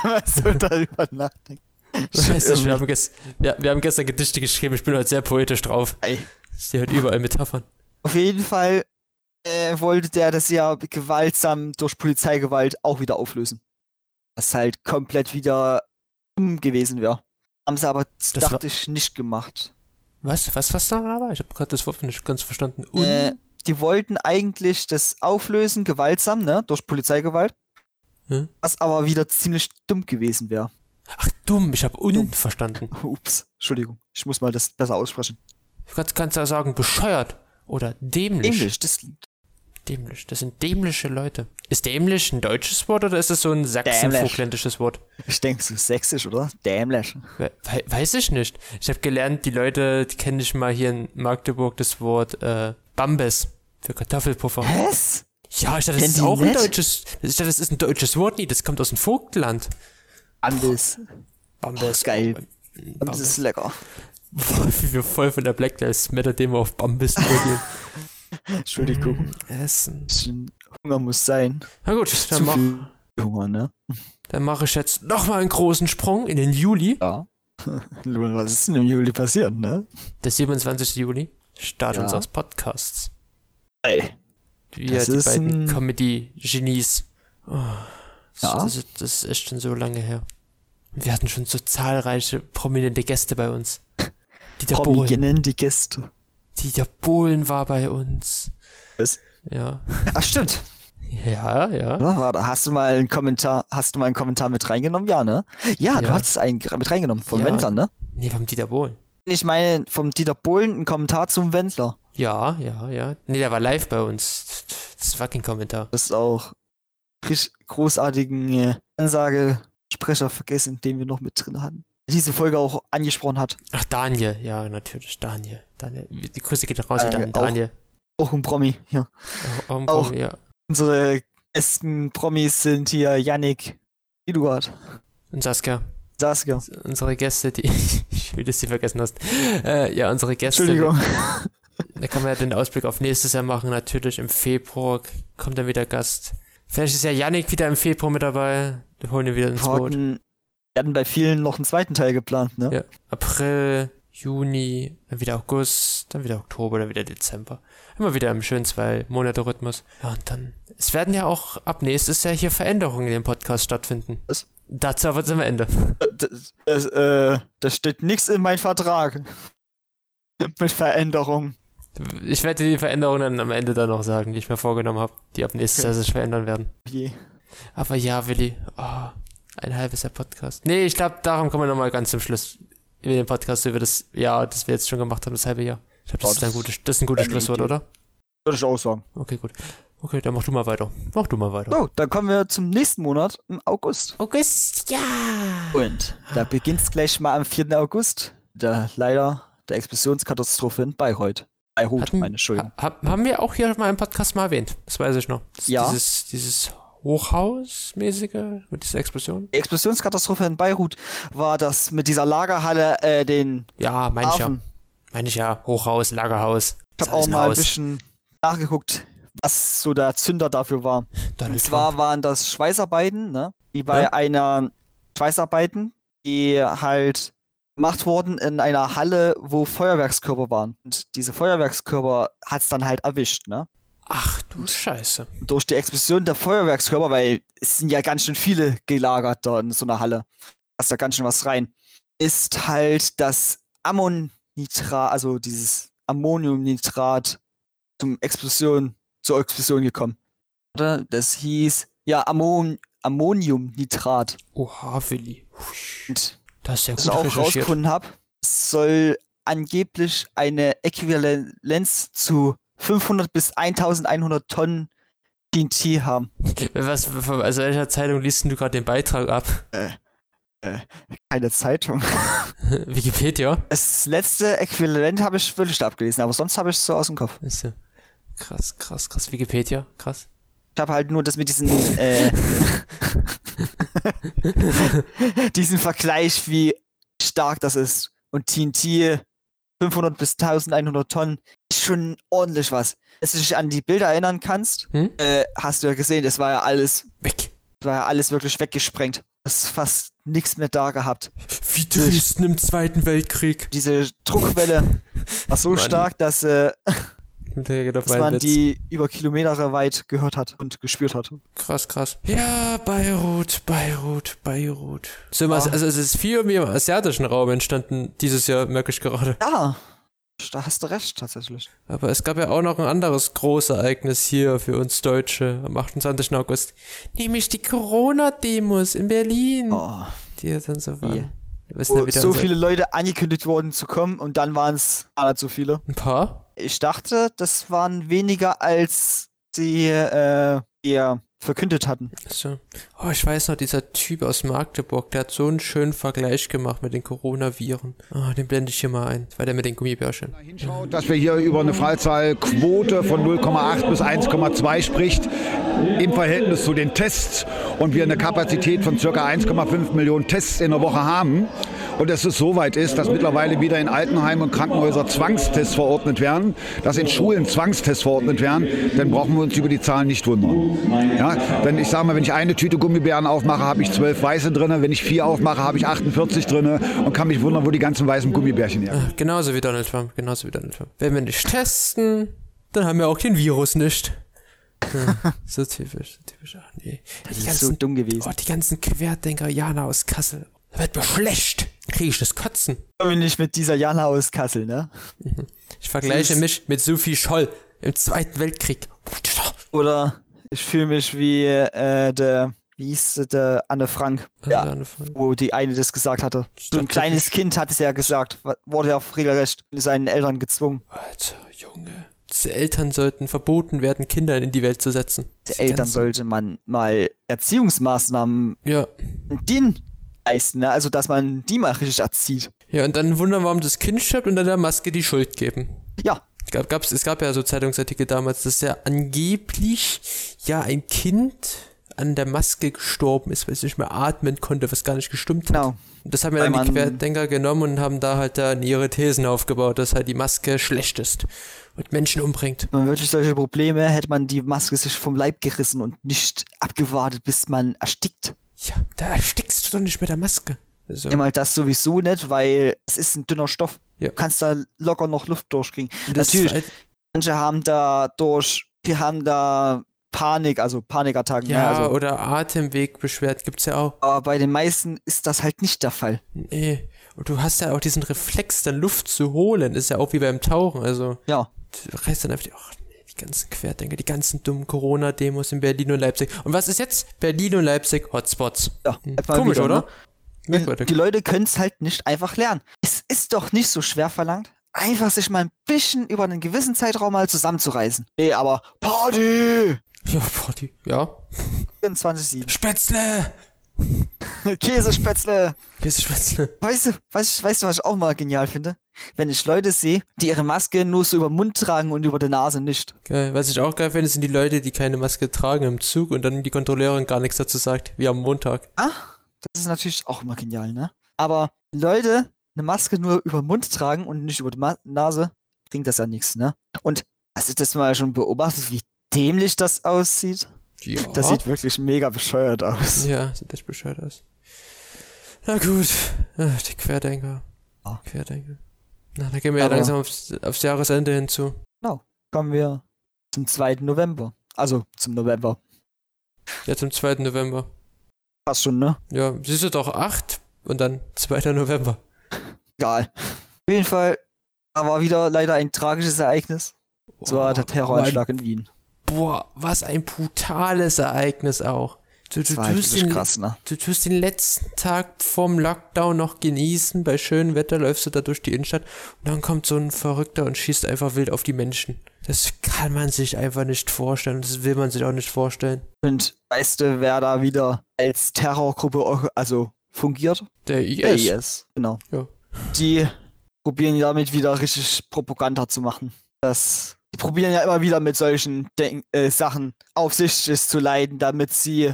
wenn man so darüber nachdenkt. Du, wir, haben gest, ja, wir haben gestern Gedichte geschrieben, ich bin heute sehr poetisch drauf. Ey. Ich sehe heute überall Metaphern. Auf jeden Fall äh, wollte der das ja gewaltsam durch Polizeigewalt auch wieder auflösen. Was halt komplett wieder dumm gewesen wäre. Haben sie aber, Das dachte ich, nicht gemacht. Was? Was, was da war? Ich habe gerade das Wort nicht ganz verstanden. Un Äh, die wollten eigentlich das auflösen, gewaltsam, ne? Durch Polizeigewalt. Hm? Was aber wieder ziemlich dumm gewesen wäre. Ach, dumm, ich habe un verstanden. *laughs* Ups, Entschuldigung. Ich muss mal das besser aussprechen. Du kannst, kannst ja sagen, bescheuert. Oder dämlich. Englisch, das Dämlich. Das sind dämliche Leute. Ist dämlich ein deutsches Wort oder ist es so ein sachsen-vogtländisches Wort? ich denke so sächsisch, oder? Dämlich. We we weiß ich nicht. Ich habe gelernt, die Leute, die kenne ich mal hier in Magdeburg, das Wort äh, Bambes für Kartoffelpuffer. Was? Ja, ich dachte, das Kennt ist auch ein nicht? deutsches. Ich dachte, das ist ein deutsches Wort. Nee, das kommt aus dem Vogtland. Anders. Bambes. geil. Bambes. Das ist lecker. Boah, *laughs* wie wir voll von der Black Lives Matter Demo auf Bambis übergehen. *laughs* Entschuldigung. Essen. Bisschen Hunger muss sein. Na gut, dann Zu mach, viel Hunger, ne? dann mache ich jetzt nochmal einen großen Sprung in den Juli. Ja. *laughs* Was ist denn im Juli passiert, ne? Der 27. Juli. Start Ja. unseres Podcasts. Ey. Wir, Das die ist beiden ein- Comedy-Genies. Oh, das, Ja. das, ist- das ist echt schon so lange her. Wir hatten schon so zahlreiche prominente Gäste bei uns. Dieter Bohlen. Prominente Gäste. Dieter Bohlen war bei uns. Was? Ja. Ach, stimmt. Ja, ja. Warte, hast du mal einen Kommentar, hast du mal einen Kommentar mit reingenommen? Ja, ne? Ja, du Ja. hast einen mit reingenommen vom Ja. Wendler, ne? Nee, vom Dieter Bohlen. Ich meine, vom Dieter Bohlen ein Kommentar zum Wendler. Ja, ja, ja. Nee, der war live bei uns. Das war kein Kommentar. Das ist auch richtig großartigen äh, Ansagesprecher vergessen, den wir noch mit drin hatten. Diese Folge auch angesprochen hat. Ach, Daniel. Ja, natürlich. Daniel. Daniel. Die Grüße geht raus Äh, wieder an auch- Daniel. Auch ein Promi hier. Auch, auch, auch- ja. Unsere besten Promis sind hier Yannick, Eduard, Und Saskia. Saskia. Unsere Gäste, die. *laughs* ich will, dass du vergessen hast. Äh, ja, unsere Gäste. Entschuldigung. *laughs* Da kann man ja den Ausblick auf nächstes Jahr machen. Natürlich im Februar kommt dann wieder Gast. Vielleicht ist ja Yannick wieder im Februar mit dabei. Wir holen ihn wieder ins Boot. Wir hatten bei vielen noch einen zweiten Teil geplant, ne? Ja. April, Juni, dann wieder August, dann wieder Oktober, dann wieder Dezember. Immer wieder im schönen Zwei-Monate-Rhythmus. Ja, und dann. Es werden ja auch ab nächstes Jahr hier Veränderungen in dem Podcast stattfinden. Was? Dazu aber zum Ende. Das, das, äh, das steht nichts in meinem Vertrag. *laughs* Mit Veränderung. Ich werde die Veränderungen dann am Ende dann noch sagen, die ich mir vorgenommen habe, die ab nächstes Okay. Jahr sich verändern werden. Je. Aber ja, Willi, oh, ein halbes Jahr Podcast. Nee, ich glaube, darum kommen wir nochmal ganz zum Schluss über den Podcast, über das Jahr, das wir jetzt schon gemacht haben, das halbe Jahr. Ich glaube, das, Ja, ist ein das gutes, das ist ein gutes Schlusswort, Idee. oder? Würde ich auch sagen. Okay, gut. Okay, dann mach du mal weiter. Mach du mal weiter. So, dann kommen wir zum nächsten Monat, im August. August, ja! Und da beginnt es gleich mal am 4. August. Der, leider der Explosionskatastrophe in Bayreuth. Beirut, Hatten- meine Entschuldigung. Ha, hab- haben wir auch hier mal im Podcast mal erwähnt. Das weiß ich noch. Das, Ja. Dieses, dieses Hochhausmäßige mit dieser Explosion. Die Explosionskatastrophe in Beirut war das mit dieser Lagerhalle, äh, den Ja, meine ich ja. Meine ich ja. Hochhaus, Lagerhaus. Ich habe auch ein mal ein Haus. bisschen nachgeguckt, was so der Zünder dafür war. Donald Und zwar Trump. waren das Schweißarbeiten, ne? Die bei Ja. einer Schweißarbeiten, die halt gemacht wurden in einer Halle, wo Feuerwerkskörper waren. Und diese Feuerwerkskörper hat's dann halt erwischt, ne? Ach du Scheiße. Durch die Explosion der Feuerwerkskörper, weil es sind ja ganz schön viele gelagert da in so einer Halle. Da ist da ganz schön was rein. Ist halt das Ammonnitrat, also dieses Ammoniumnitrat zum Explosion, zur Explosion gekommen. Oder? Das hieß, ja, Ammon Ammoniumnitrat. Oha, Willi. Und Das ist ja was gut ich auch recherchiert. rausgefunden habe, soll angeblich eine Äquivalenz zu 500 bis 1100 Tonnen TNT haben. Was, also welcher Zeitung liest du gerade den Beitrag ab? Keine Zeitung. *laughs* Wikipedia? Das letzte Äquivalent habe ich wirklich abgelesen, aber sonst habe ich es so aus dem Kopf. Ist ja krass, krass, krass. Wikipedia, krass. Ich habe halt nur das mit diesen, äh, *laughs* *laughs* diesen Vergleich, wie stark das ist. Und TNT 500 bis 1100 Tonnen ist schon ordentlich was. Wenn du dich an die Bilder erinnern kannst, Hm? äh, hast du ja gesehen, das war ja alles, Weg. war ja alles wirklich weggesprengt. Das ist fast nichts mehr da gehabt. Wie Dresden im Zweiten Weltkrieg. Diese Druckwelle war so Mann. stark, dass, äh, *laughs* Dass meinen man Witz. die über Kilometer weit gehört hat und gespürt hat. Krass, krass. Ja, Beirut, Beirut, Beirut. So, Ah. also es ist viel mehr im asiatischen Raum entstanden dieses Jahr, merke ich gerade. Ja, da hast du recht, tatsächlich. Aber es gab ja auch noch ein anderes Großereignis hier für uns Deutsche am 28. August. Nämlich die Corona-Demos in Berlin. Oh, Die ja dann so waren. Ja wo so viele Leute angekündigt wurden zu kommen und dann waren es gar nicht so viele. Ein paar? Ich dachte, das waren weniger als sie äh, ihr verkündet hatten. So. Oh, ich weiß noch, dieser Typ aus Magdeburg, der hat so einen schönen Vergleich gemacht mit den Coronaviren. Oh, den blende ich hier mal ein. War der mit den Gummibärchen. Hinschaut, dass wir hier über eine Fallzahlquote von 0,8 bis 1,2 spricht im Verhältnis zu den Tests und wir eine Kapazität von ca. 1,5 Millionen Tests in der Woche haben und dass es so weit ist, dass mittlerweile wieder in Altenheimen und Krankenhäusern Zwangstests verordnet werden, dass in Schulen Zwangstests verordnet werden, dann brauchen wir uns über die Zahlen nicht wundern. Ja, denn ich sage mal, wenn ich eine Tüte Gummibären aufmache, habe ich zwölf weiße drin, wenn ich vier aufmache, habe ich 48 drin und kann mich wundern, wo die ganzen weißen Gummibärchen herkommen. Genauso wie Donald Trump, genauso wie Donald Trump. Wenn wir nicht testen, dann haben wir auch den Virus nicht. Ja, so typisch, so typisch. Ach, nee. Das ist so dumm gewesen. Oh, die ganzen Querdenker, Jana aus Kassel. Da wird mir schlecht. Kriege ich das Kotzen. Bin ich mit dieser Jana aus Kassel, ne? *laughs* Ich vergleiche mich mit Sophie Scholl im Zweiten Weltkrieg. Oder ich fühle mich wie äh, der, wie hieß der Anne Frank, ja, Ja. wo die eine das gesagt hatte. So ein kleines Kind hat es ja gesagt, wurde ja regelrecht seinen Eltern gezwungen. Alter, Junge. Die Eltern sollten verboten werden, Kinder in die Welt zu setzen. Die Eltern sollte man mal Erziehungsmaßnahmen Ja. den leisten, ne? also dass man die mal richtig erzieht. Ja, und dann wundern, warum das Kind stirbt und dann der Maske die Schuld geben. Ja, Gab, gab's, es gab ja so Zeitungsartikel damals, dass ja angeblich ja ein Kind an der Maske gestorben ist, weil es nicht mehr atmen konnte, was gar nicht gestimmt hat. genau. Und das haben ja dann die Querdenker genommen und haben da halt dann ihre Thesen aufgebaut, dass halt die Maske schlecht ist und Menschen umbringt. Man wirklich solche Probleme, hätte man die Maske sich vom Leib gerissen und nicht abgewartet, bis man erstickt. Ja, da erstickst du doch nicht mit der Maske. Also, Immer das sowieso nicht, weil es ist ein dünner Stoff. Ja. Du kannst da locker noch Luft durchkriegen. das Natürlich, halt, manche haben da durch, die haben da Panik, also Panikattacken. ja, ne? also, oder Atemwegbeschwert gibt's ja auch. aber bei den meisten ist das halt nicht der Fall. Nee. Und du hast ja auch diesen Reflex, dann Luft zu holen. Ist ja auch wie beim Tauchen. Also, Ja. du reißt dann einfach, die- ach die ganzen Querdenker, die ganzen dummen Corona-Demos in Berlin und Leipzig. Und was ist jetzt? Berlin und Leipzig Hotspots. ja Hm. Komisch, wieder, oder? Ne? Die Leute können es halt nicht einfach lernen. Es ist doch nicht so schwer verlangt, einfach sich mal ein bisschen über einen gewissen Zeitraum mal zusammenzureißen. Nee, aber Party! Ja, Party. Ja. 24-7. Spätzle! *laughs* Käsespätzle! Hier ist Spätzle. Weißt du, weißt, weißt du, was ich auch mal genial finde? Wenn ich Leute sehe, die ihre Maske nur so über den Mund tragen und über die Nase nicht. Geil. Was ich auch geil finde, sind die Leute, die keine Maske tragen im Zug und dann die Kontrolleurin gar nichts dazu sagt, wie am Montag. Ah, das ist natürlich auch immer genial, ne? Aber Leute, eine Maske nur über den Mund tragen und nicht über die Ma Nase, bringt das ja nichts, ne? Und hast du das mal schon beobachtet, wie dämlich das aussieht? Ja. Das sieht wirklich mega bescheuert aus. Ja, sieht echt bescheuert aus. Na gut. Ach, die Querdenker. Ja. Querdenker. Na, da gehen wir ja langsam aufs, aufs Jahresende hinzu. Kommen wir zum 2. November. Also zum November. Ja, zum 2. November. Passt schon, ne? Ja, siehst du doch 8 und dann 2. November. Egal. Auf jeden Fall, da war wieder leider ein tragisches Ereignis. So war der Terroranschlag in Wien. Boah, was ein brutales Ereignis auch. Du, du, tust den, krass, ne? du tust den letzten Tag vorm Lockdown noch genießen. Bei schönem Wetter läufst du da durch die Innenstadt und dann kommt so ein Verrückter und schießt einfach wild auf die Menschen. Das kann man sich einfach nicht vorstellen. und Das will man sich auch nicht vorstellen. Und weißt du, wer da wieder als Terrorgruppe or- also fungiert? Der Der IS. IS, genau. Ja. Die probieren damit wieder richtig Propaganda zu machen. Das, die probieren ja immer wieder mit solchen Denk äh, Sachen auf sich zu leiden, damit sie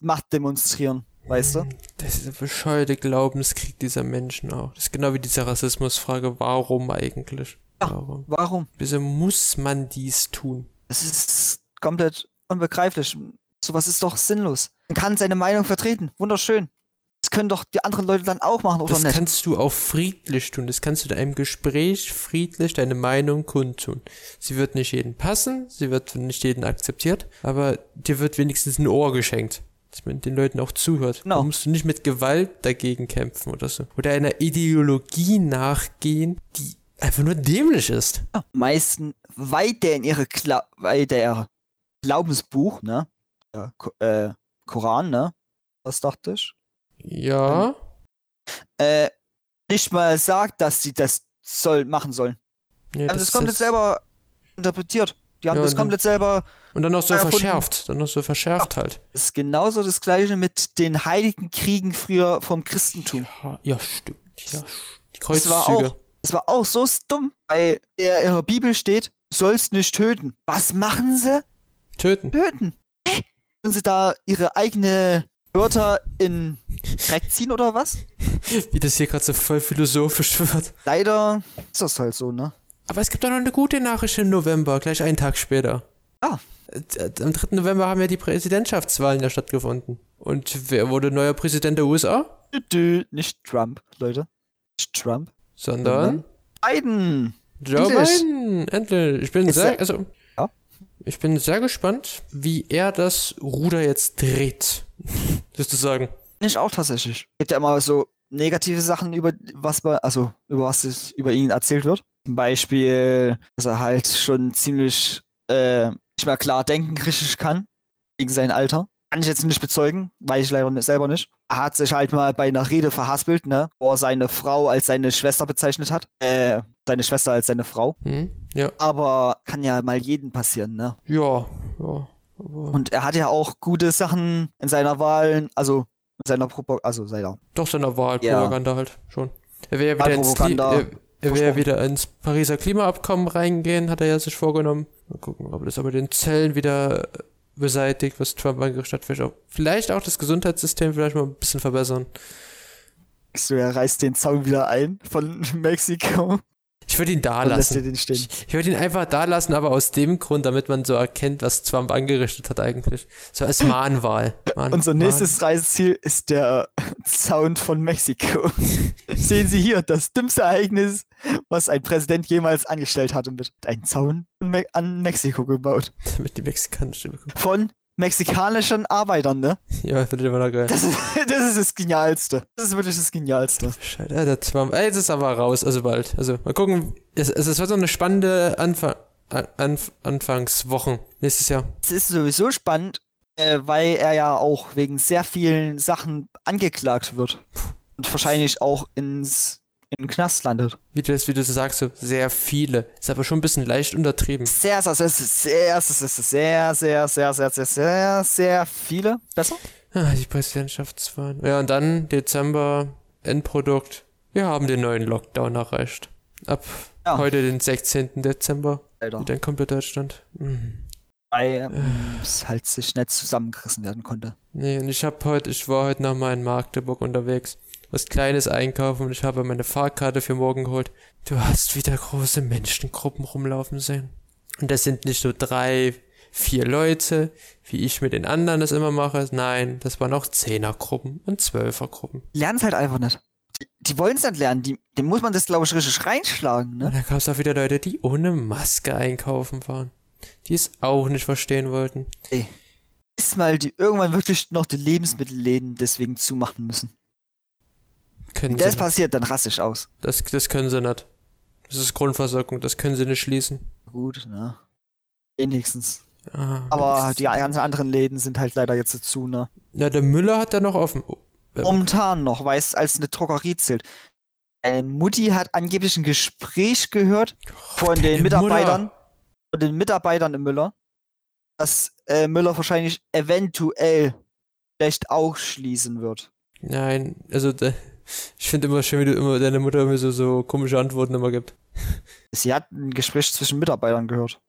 Macht demonstrieren, weißt du? Das ist der bescheuerte Glaubenskrieg dieser Menschen auch. Das ist genau wie diese Rassismusfrage. Warum eigentlich? Ja. Warum? Warum? Wieso muss man dies tun? Das ist komplett unbegreiflich. Sowas ist doch sinnlos. Man kann seine Meinung vertreten. Wunderschön. Das können doch die anderen Leute dann auch machen, oder Das nicht? kannst du auch friedlich tun. Das kannst du in einem Gespräch friedlich deine Meinung kundtun. Sie wird nicht jedem passen, sie wird von nicht jeden akzeptiert, aber dir wird wenigstens ein Ohr geschenkt, dass man den Leuten auch zuhört. Genau. Da musst du nicht mit Gewalt dagegen kämpfen oder so. Oder einer Ideologie nachgehen, die einfach nur dämlich ist. Ja, meisten weiter in ihre Kla weiter Glaubensbuch, ne? Ja, Ko äh, Koran, ne? Was dachte ich? Ja. Äh, nicht mal sagt, dass sie das soll machen sollen. Nee, haben das, ist komplett jetzt- selber interpretiert. Die haben Ja, das und- komplett selber. Und dann noch so erfunden. verschärft. Dann noch so verschärft halt. Das ist genauso das gleiche mit den heiligen Kriegen früher vom Christentum. Ja, ja stimmt. Ja, die Das war Kreuzzüge. auch, das war auch so dumm, weil in ihrer Bibel steht, sollst nicht töten. Was machen sie? Töten. Töten. Hä? Wollen sie da ihre eigene Wörter in Dreck ziehen oder was? Wie das hier gerade so voll philosophisch wird. Leider ist das halt so, ne? Aber es gibt auch noch eine gute Nachricht im November, gleich einen Tag später. Ah. Äh, Am 3. November haben ja die Präsidentschaftswahlen ja stattgefunden. Und wer wurde neuer Präsident der USA? Nicht Trump, Leute. Nicht Trump. Sondern Biden. Joe Endlich. Biden. Endlich. Ich bin Ist sehr, also, Ja? ich bin sehr gespannt, wie er das Ruder jetzt dreht. *laughs* Sozusagen. Nicht auch tatsächlich. Gibt ja immer so negative Sachen über was bei, also über was über ihn erzählt wird. Zum Beispiel, dass er halt schon ziemlich äh, nicht mehr klar denken richtig kann, wegen seinem Alter. Kann ich jetzt nicht bezeugen, weiß ich leider nicht, selber nicht. Er hat sich halt mal bei einer Rede verhaspelt, ne, wo er seine Frau als seine Schwester bezeichnet hat. Äh, seine Schwester als seine Frau. Hm? Ja. Aber kann ja mal jedem passieren, ne? Ja. Ja. Und er hat ja auch gute Sachen in seiner Wahl, also in seiner Propaganda, also seiner doch seiner Wahlpropaganda halt schon. Er will ja wieder ins, er, er will ja wieder ins Pariser Klimaabkommen reingehen, hat er ja sich vorgenommen. Mal gucken, ob das aber den Zellen wieder beseitigt, was Trump angerichtet hat. Vielleicht auch, vielleicht auch das Gesundheitssystem vielleicht mal ein bisschen verbessern. So, er reißt den Zaun wieder ein von Mexiko Ich würde ihn da und lassen. den. Ich, ich würde ihn einfach da lassen, aber aus dem Grund, damit man so erkennt, was Trump angerichtet hat eigentlich. So als Mahnwahl. Mahn, Unser nächstes Reiseziel ist der Zaun von Mexiko. *laughs* Sehen Sie hier, das dümmste Ereignis, was ein Präsident jemals angestellt hatte, wird ein Zaun an Me- an Mexiko gebaut. Mahn, damit die mexikanische bekommen. Von mexikanischen Arbeitern, ne? Ja, das immer noch geil. Das ist, *laughs* das ist das Genialste. Das ist wirklich das Genialste. Bescheid. Ja, Trump. Ey, jetzt ist aber raus, also bald. Also mal gucken. Es, es, es wird so eine spannende Anfa An Anf Anfangswochen nächstes Jahr. Es ist sowieso spannend, äh, weil er ja auch wegen sehr vielen Sachen angeklagt wird. Und wahrscheinlich auch ins, in den Knast landet. Wie du das, wie du so sagst, so sehr viele. Ist aber schon ein bisschen leicht untertrieben. Sehr, sehr, sehr, sehr, sehr, sehr, sehr, sehr, sehr, sehr, sehr, viele. Besser? Ah, die Präsidentschaftswahlen. Ja, und dann Dezember, Endprodukt. Wir haben den neuen Lockdown erreicht. Ab Ja. heute, den 16. Dezember, Alter. in komplett Deutschland. Mhm. Weil ähm, es halt sich nicht zusammengerissen werden konnte. Nee, und ich hab heute, ich war heute nochmal in Magdeburg unterwegs. Was Kleines einkaufen und ich habe meine Fahrkarte für morgen geholt. Du hast wieder große Menschengruppen rumlaufen sehen. Und das sind nicht nur drei, vier Leute, wie ich mit den anderen das immer mache. Nein, das waren auch Zehnergruppen und Zwölfergruppen. Lernen es halt einfach nicht. Die, die wollen es nicht lernen. Die, dem muss man das, glaube ich, richtig reinschlagen, Und ne? dann gab es auch wieder Leute, die ohne Maske einkaufen waren. Die es auch nicht verstehen wollten. Ey. Ist mal, die irgendwann wirklich noch die Lebensmittelläden deswegen zumachen müssen. Können Wenn sie das passiert, dann raste ich aus. Das, das können sie nicht. Das ist Grundversorgung, das können sie nicht schließen. Gut, ne? Wenigstens. Ah, Aber wenigstens. die ganzen anderen Läden sind halt leider jetzt zu, ne? Ja, der Müller hat ja noch offen. Oh, Momentan noch, weil es als eine Drogerie zählt. Äh, Mutti hat angeblich ein Gespräch gehört von den Mitarbeitern, Müller. von den Mitarbeitern im Müller, dass äh, Müller wahrscheinlich eventuell vielleicht auch schließen wird. Nein, also der, ich finde immer schön, wie du immer deine Mutter mir so, so komische Antworten immer gibt. *laughs* Sie hat ein Gespräch zwischen Mitarbeitern gehört,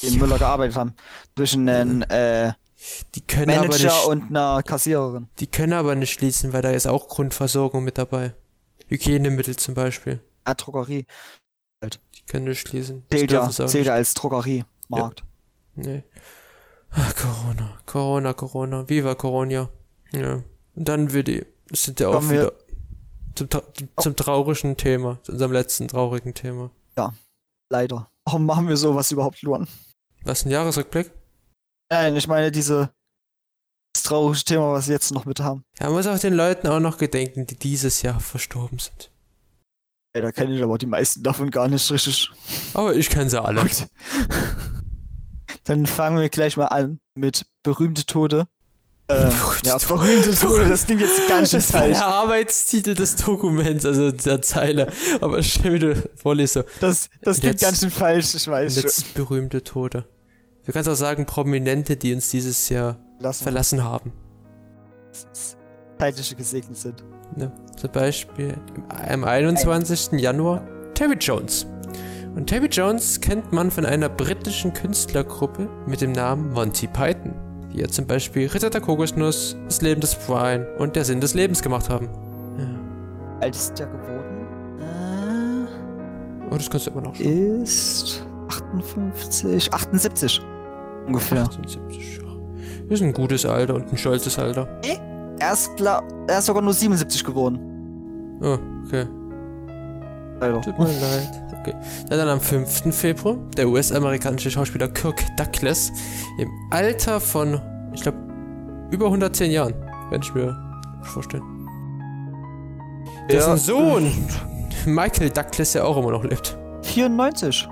die in Müller gearbeitet haben. Zwischen einem äh, Die können aber Manager nicht, und einer Kassiererin. die können aber nicht schließen, weil da ist auch Grundversorgung mit dabei. Hygienemittel zum Beispiel. Ah, Drogerie. Die können nicht schließen. Zählt ja, zählt ja als Drogeriemarkt. Nee. Ach, Corona, Corona, Corona, Viva Corona. Ja. Und dann wird die, das sind ja auch wieder zum, tra- zum traurigen Thema, zu unserem letzten traurigen Thema. Leider. Warum machen wir sowas überhaupt, Luan? Was, ein Jahresrückblick? Nein, ich meine diese das traurige Thema, was wir jetzt noch mit haben. Ja, man muss auch den Leuten auch noch gedenken, die dieses Jahr verstorben sind. Ey, da kenne ich aber die meisten davon gar nicht richtig Aber ich kenne sie alle. gut. *laughs* Dann fangen wir gleich mal an mit berühmte Tode. Äh, ja, das klingt jetzt ganz schön falsch. der Arbeitstitel des Dokuments, also der Zeile. Aber stell mir du vorlese. Das, das klingt ganz schön falsch, ich weiß schon. Letzt berühmte Tote. Du kannst auch sagen, Prominente, die uns dieses Jahr Lassen verlassen haben. zeitliche gesegnet sind. Ja, zum Beispiel am 21. Januar Terry Jones. Und Terry Jones kennt man von einer britischen Künstlergruppe mit dem Namen Monty Python, die ja zum Beispiel Ritter der Kokosnuss, Das Leben des Brian und Der Sinn des Lebens gemacht haben. Alt ist der geworden? Oh, das kannst du immer noch Äh, schauen. ist 58, 78 ungefähr. 78, ja. Ist ein gutes Alter und ein stolzes Alter. Er ist, gla- er ist sogar nur 77 geworden. Oh, okay. Alter. Tut mir leid. Okay. Ja, dann am 5. Februar der US-amerikanische Schauspieler Kirk Douglas im Alter von, ich glaube, über 110 Jahren, wenn ich mir vorstellen. Dessen Ja. Sohn, Michael Douglas, ja auch immer noch lebt. 94.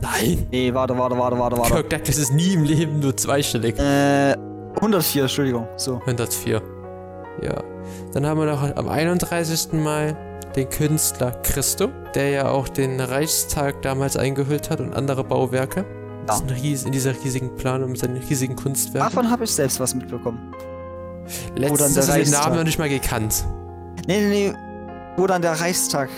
Nein! Nee, warte, warte, warte, warte, warte. Kirk Douglas ist nie im Leben nur zweistellig. Äh, 104, Entschuldigung. So. 104. Ja. Dann haben wir noch am 31. Mai den Künstler Christo, der ja auch den Reichstag damals eingehüllt hat und andere Bauwerke. Ries in dieser riesigen Planung mit seinen riesigen Kunstwerken. Davon habe ich selbst was mitbekommen. Letztens hast du den. Namen noch nicht mal gekannt. Nee, nee, nee. Wo dann der Reichstag.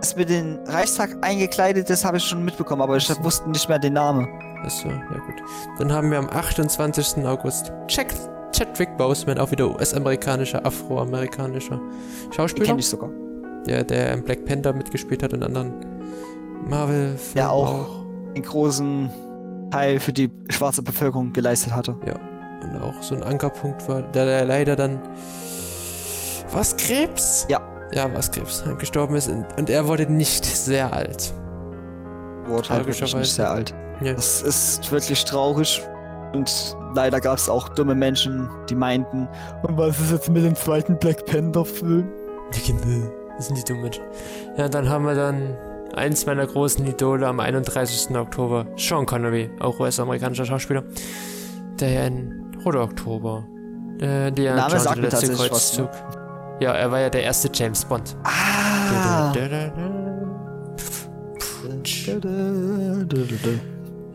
Das mit dem Reichstag eingekleidet ist, habe ich schon mitbekommen, aber ich wusste nicht mehr den Namen. Achso, ja gut. Dann haben wir am 28. August Jack Chadwick Boseman, auch wieder US-amerikanischer, afroamerikanischer Den Schauspieler, kenne ich sogar. Der, der im Black Panther mitgespielt hat und anderen Marvel-Filmen Der auch. einen großen Teil für die schwarze Bevölkerung geleistet hatte. Und auch so ein Ankerpunkt war, der, der leider dann. Was Krebs? Ja. Ja, was Krebs. Gestorben ist. Und er wurde nicht sehr alt. Wurde halt wirklich nicht sehr alt. Ja. Das ist wirklich traurig. Und leider gab es auch dumme Menschen, die meinten, und was ist jetzt mit dem zweiten Black Panther-Film? Das sind die dummen Menschen. Ja, dann haben wir dann eins meiner großen Idole am 31. Oktober. Sean Connery, auch US-amerikanischer Schauspieler. Der ja in Roter Oktober. Äh, der Name sagt der letzte Kreuzzug. Ja, er war ja der erste James Bond. Ah! Da, da, da,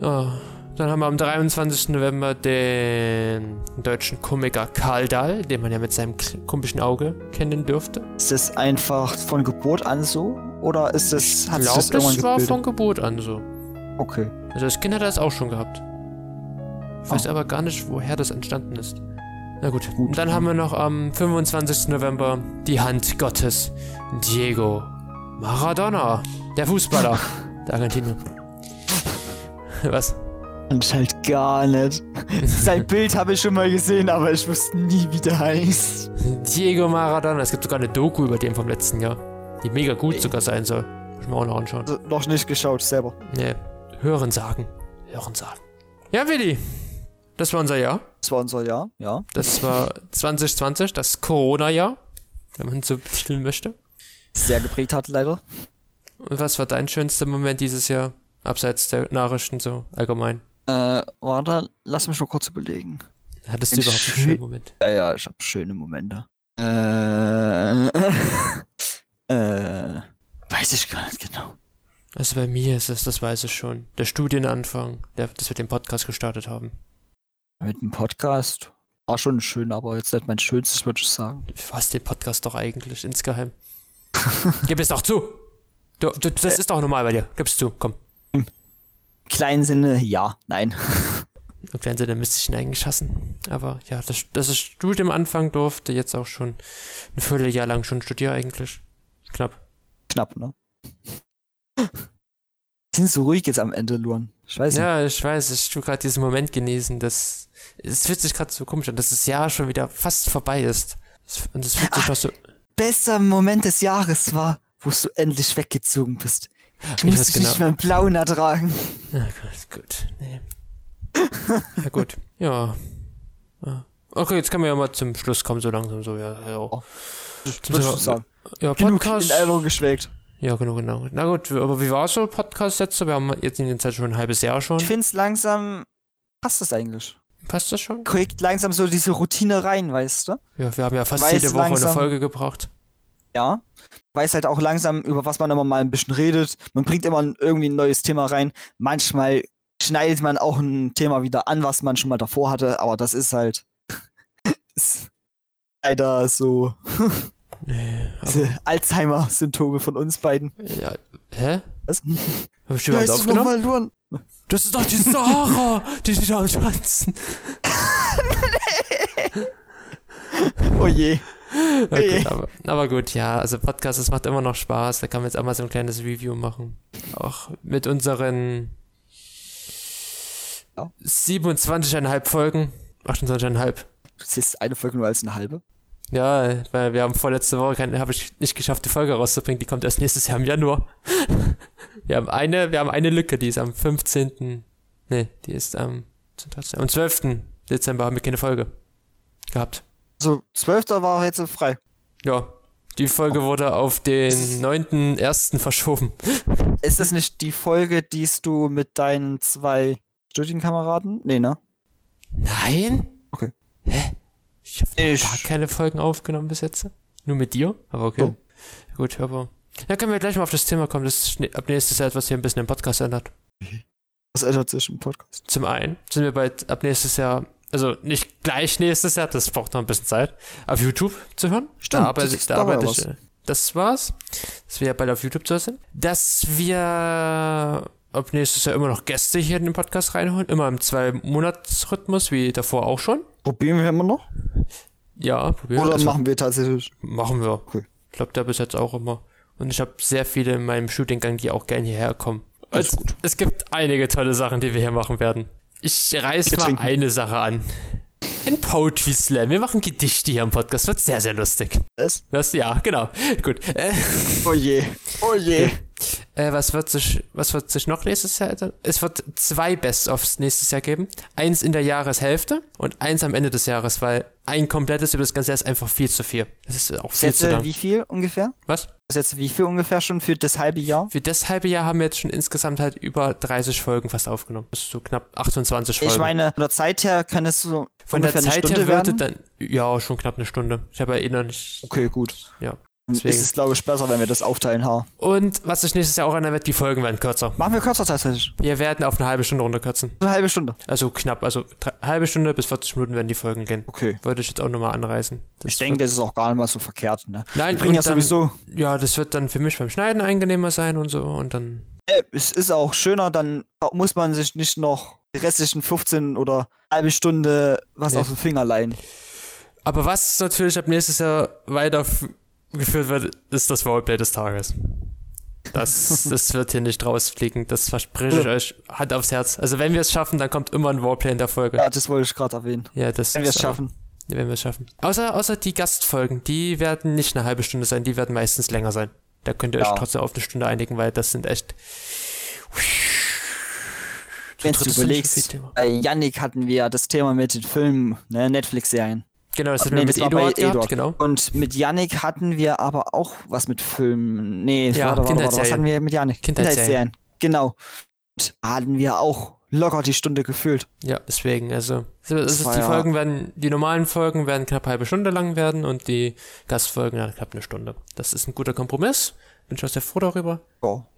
da. Oh, dann haben wir am 23. November den deutschen Komiker Karl Dahl, den man ja mit seinem komischen Auge kennen dürfte. Ist das einfach von Geburt an so? Oder ist das, Ich glaube, das das, war gebildet? von Geburt an so. Okay. Also als Kind hat das auch schon gehabt. Ich weiß Ah. aber gar nicht, woher das entstanden ist. Na gut. Gut. Und dann haben wir noch am 25. November die Hand Gottes. Diego Maradona. Der Fußballer. der Argentinier. *laughs* Was? Und halt gar nicht. *laughs* Sein Bild habe ich schon mal gesehen, aber ich wusste nie, wie der heißt. Diego Maradona. Es gibt sogar eine Doku über den vom letzten Jahr. Die mega gut sogar sein soll. Muss ich mir auch noch anschauen. Also, noch nicht geschaut selber. Nee. Hören sagen. Hören sagen. Ja, Willi. Das war unser Jahr. Das war unser Jahr, ja. Das war 2020, das Corona-Jahr. Wenn man so betiteln möchte. Sehr geprägt hat, leider. Und was war dein schönster Moment dieses Jahr? Abseits der Nachrichten so allgemein. Äh, warte, lass mich mal kurz überlegen. Hattest du überhaupt einen schön- schönen Moment? Ja, ja, ich habe schöne Momente. Äh, *laughs* äh, weiß ich gar nicht genau. Also bei mir ist es, das weiß ich schon, der Studienanfang, der, dass wir den Podcast gestartet haben. Mit dem Podcast war schon schön, aber jetzt nicht mein schönstes, würde ich sagen. Du hast den Podcast doch eigentlich insgeheim. *laughs* Gib es doch zu! Du, du, das ist doch normal bei dir. Gib's zu, komm. Kleinen Sinne, ja, nein. *laughs* Im kleinen Sinne müsste ich ihn eigentlich hassen. Aber ja, das, das ist Studium anfangen durfte, jetzt auch schon ein Vierteljahr lang schon studiere eigentlich. Knapp. Knapp, ne? Sind so ruhig jetzt am Ende, Luan. Ich weiß nicht. Ja, ich weiß, ich tue gerade diesen Moment genießen, dass es fühlt sich gerade so komisch an, dass das Jahr schon wieder fast vorbei ist. Und es fühlt sich Ach, so. Bester Moment des Jahres war, wo du endlich weggezogen bist. Ich genau. nicht mehr im Blauen ertragen. Na gut, gut. Nee. Ja, gut. Ja. ja. Okay, jetzt können wir ja mal zum Schluss kommen, so langsam so, ja. ja. Oh, schon sagen. Ja, Genug Podcast. in Erinnerung geschwelgt. Ja, genau, genau. Na gut, aber wie war so Podcast jetzt? so? Wir haben jetzt in der Zeit schon ein halbes Jahr schon. Ich find's langsam, passt das eigentlich. Passt das schon? kriegt langsam so diese Routine rein, weißt du? Ja, wir haben ja fast Weiß jede Woche langsam- eine Folge gebraucht. Ja. Weiß halt auch langsam, über was man immer mal ein bisschen redet. Man bringt immer irgendwie ein neues Thema rein. Manchmal schneidet man auch ein Thema wieder an, was man schon mal davor hatte, aber das ist halt *laughs* ist leider so Nee, *laughs* Alzheimer-Symptome von uns beiden. Ja, hä? Was? Hab ich überhaupt aufgenommen? verloren. Das ist doch die Sarah, die die da am Schwanzen. *laughs* Oh je. Okay, aber, aber gut, ja, also Podcast, das macht immer noch Spaß. Da kann man jetzt auch mal so ein kleines Review machen. Auch mit unseren Ja. 27,5 Folgen. 28,5. Du siehst eine Folge nur als eine halbe. Ja, weil wir haben vorletzte Woche keine, habe ich nicht geschafft, die Folge rauszubringen. Die kommt erst nächstes Jahr im Januar. *laughs* wir haben eine, wir haben eine Lücke, die ist am 15. Nee, die ist am, am 12. Dezember haben wir keine Folge gehabt. Also 12. war jetzt frei. Ja, die Folge wurde auf den 9.1. verschoben. *laughs* Ist das nicht die Folge, die du mit deinen zwei Studienkameraden? Nee, ne? Nein? Okay. Hä? Ich habe gar keine Folgen aufgenommen bis jetzt. Nur mit dir? Aber okay. Oh. Gut, aber. Da können wir gleich mal auf das Thema kommen. Das ist ab nächstes Jahr etwas hier ein bisschen im Podcast ändert. Das ändert sich im Podcast. Zum einen sind wir bald ab nächstes Jahr, also nicht gleich nächstes Jahr, das braucht noch ein bisschen Zeit, auf YouTube zu hören. Stimmt, da arbeite, das- ich- da arbeite ich, Das war's. Dass wir bald auf YouTube zu hören sind. Dass wir ab nächstes Jahr immer noch Gäste hier in den Podcast reinholen. Immer im Zwei-Monats-Rhythmus, wie davor auch schon. Probieren wir immer noch? Ja, probieren Oder also, machen wir tatsächlich? machen wir. Okay. Ich glaube, da bis jetzt auch immer. Und ich habe sehr viele in meinem Shootinggang, die auch gerne hierher kommen. Es, es gibt einige tolle Sachen, die wir hier machen werden. Ich reiß Wir mal eine Sache an. Ein Poetry Slam. Wir machen Gedichte hier im Podcast. Wird sehr, sehr lustig. Was? Das, ja, genau. Gut. Äh, Oh je. Oh je. Äh, was wird sich, was wird sich noch nächstes Jahr ändern? Es wird zwei Best-ofs nächstes Jahr geben. Eins in der Jahreshälfte und eins am Ende des Jahres, weil ein komplettes über das ganze Jahr ist einfach viel zu viel. Das ist auch viel Jetzt zu lang. wie viel ungefähr? Was? Was jetzt wie viel ungefähr schon für das halbe Jahr? Für das halbe Jahr haben wir jetzt schon insgesamt halt über 30 Folgen fast aufgenommen. Das ist so knapp 28 Folgen. Ich meine, von der Zeit her kann es so Von der Zeit her würde dann, ja, schon knapp eine Stunde. Ich habe ja eh Okay, gut. ja. Deswegen. ist es, glaube ich, besser, wenn wir das aufteilen, ha. Und was sich nächstes Jahr auch ändern wird, die Folgen werden kürzer. Machen wir kürzer tatsächlich. Wir werden auf eine halbe Stunde runterkürzen. Eine halbe Stunde. Also knapp, also drei, halbe Stunde bis 40 Minuten werden die Folgen gehen. Okay. Wollte ich jetzt auch nochmal anreißen. Das Ich denke, das ist auch gar nicht mal so verkehrt, ne? Nein, Wir bringen ja sowieso. Ja, das wird dann für mich beim Schneiden angenehmer sein und so und dann. Es ist auch schöner, dann muss man sich nicht noch die restlichen 15 oder halbe Stunde was Nee. auf den Finger leihen. Aber was natürlich ab nächstes Jahr weitergeführt wird, ist das Roleplay des Tages. Das, *laughs* das wird hier nicht rausfliegen, das verspreche ich euch Hand aufs Herz. Also wenn wir es schaffen, dann kommt immer ein Roleplay in der Folge. Ja, das wollte ich gerade erwähnen. Ja, das Wenn wir es ist- schaffen. Wenn wir es schaffen. Außer, außer die Gastfolgen, die werden nicht eine halbe Stunde sein, die werden meistens länger sein. Da könnt ihr Ja. euch trotzdem auf eine Stunde einigen, weil das sind echt. Wenn du überlegst, bei Yannick hatten wir das Thema mit den Filmen, ne, Netflix-Serien. Genau, das hatten nee, wir mit Eduard gehabt, Eduard. genau. Und mit Yannick hatten wir aber auch was mit Filmen. Nee, Ja, warte, warte, warte, was hatten wir mit Yannick? Kindheitsserien. Genau. Und hatten wir auch locker die Stunde gefüllt. Ja, deswegen, also, ist, die ja- Folgen werden, die normalen Folgen werden knapp eine halbe Stunde lang werden und die Gastfolgen dann knapp eine Stunde. Das ist ein guter Kompromiss. Bin ich auch sehr froh darüber.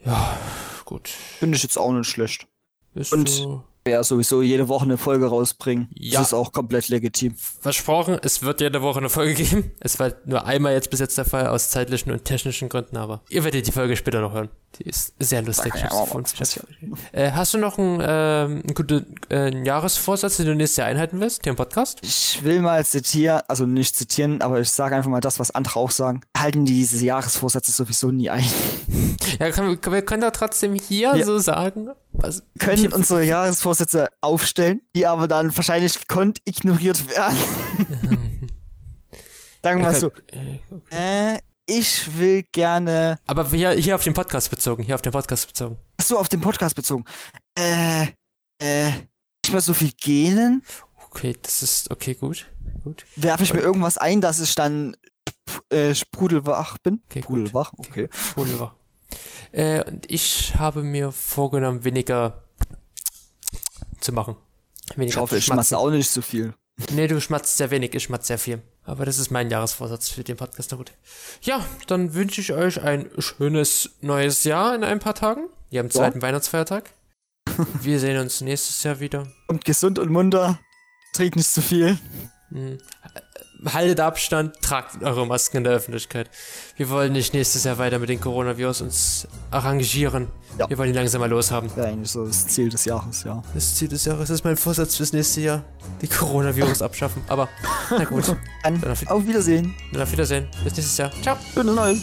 Ja, Gut. finde ich jetzt auch nicht schlecht. Ist Und- so Ja, sowieso jede Woche eine Folge rausbringen. Ja. Das ist auch komplett legitim. versprochen, es wird jede Woche eine Folge *laughs* geben. Es war nur einmal jetzt bis jetzt der Fall aus zeitlichen und technischen Gründen, aber ihr werdet die Folge später noch hören. Die ist sehr lustig. Ja äh, hast du noch einen, ähm, einen guten äh, einen Jahresvorsatz, den du nächstes Jahr einhalten willst, hier im Podcast? Ich will mal zitieren, also nicht zitieren, aber ich sage einfach mal das, was andere auch sagen. Halten diese Jahresvorsätze sowieso nie ein. *laughs* Ja, können, wir- wir können da trotzdem hier Ja. so sagen. Was, Können unsere Jahresvorsätze aufstellen, die aber dann wahrscheinlich gekonnt ignoriert werden. *laughs* Sagen wir mal so, Äh, ich will gerne, Aber hier, hier auf den Podcast bezogen, hier auf den Podcast bezogen. ach so auf den Podcast bezogen, äh, äh, nicht mehr so viel gähnen. Okay, das ist okay, gut. Gut. Werfe ich mir irgendwas ein, dass ich dann äh, sprudelwach bin? Okay. Sprudelwach, okay. Wunderbar. Äh, und ich habe mir vorgenommen, weniger zu machen. Ich Weniger hoffe, ich schmatze auch nicht so viel. Nee, du schmatzt sehr wenig, ich schmatze sehr viel. Aber das ist mein Jahresvorsatz für den Podcast. Na gut. Ja, dann wünsche ich euch ein schönes neues Jahr in ein paar Tagen. Wir haben zweiten Weihnachtsfeiertag. Wir sehen uns nächstes Jahr wieder. Kommt gesund und munter. Trinkt nicht zu viel. Haltet Abstand, tragt eure Masken in der Öffentlichkeit. Wir wollen nicht nächstes Jahr weiter mit den Coronavirus uns arrangieren. Ja. Wir wollen ihn langsam mal loshaben. Ja, eigentlich so das Ziel des Jahres, ja. Das Ziel des Jahres ist mein Vorsatz fürs nächste Jahr. Die Coronavirus abschaffen. Aber, na gut. *laughs* Dann Dann auf- auf Wiedersehen. Dann auf Wiedersehen. Bis nächstes Jahr. Ciao. Schönes Neues.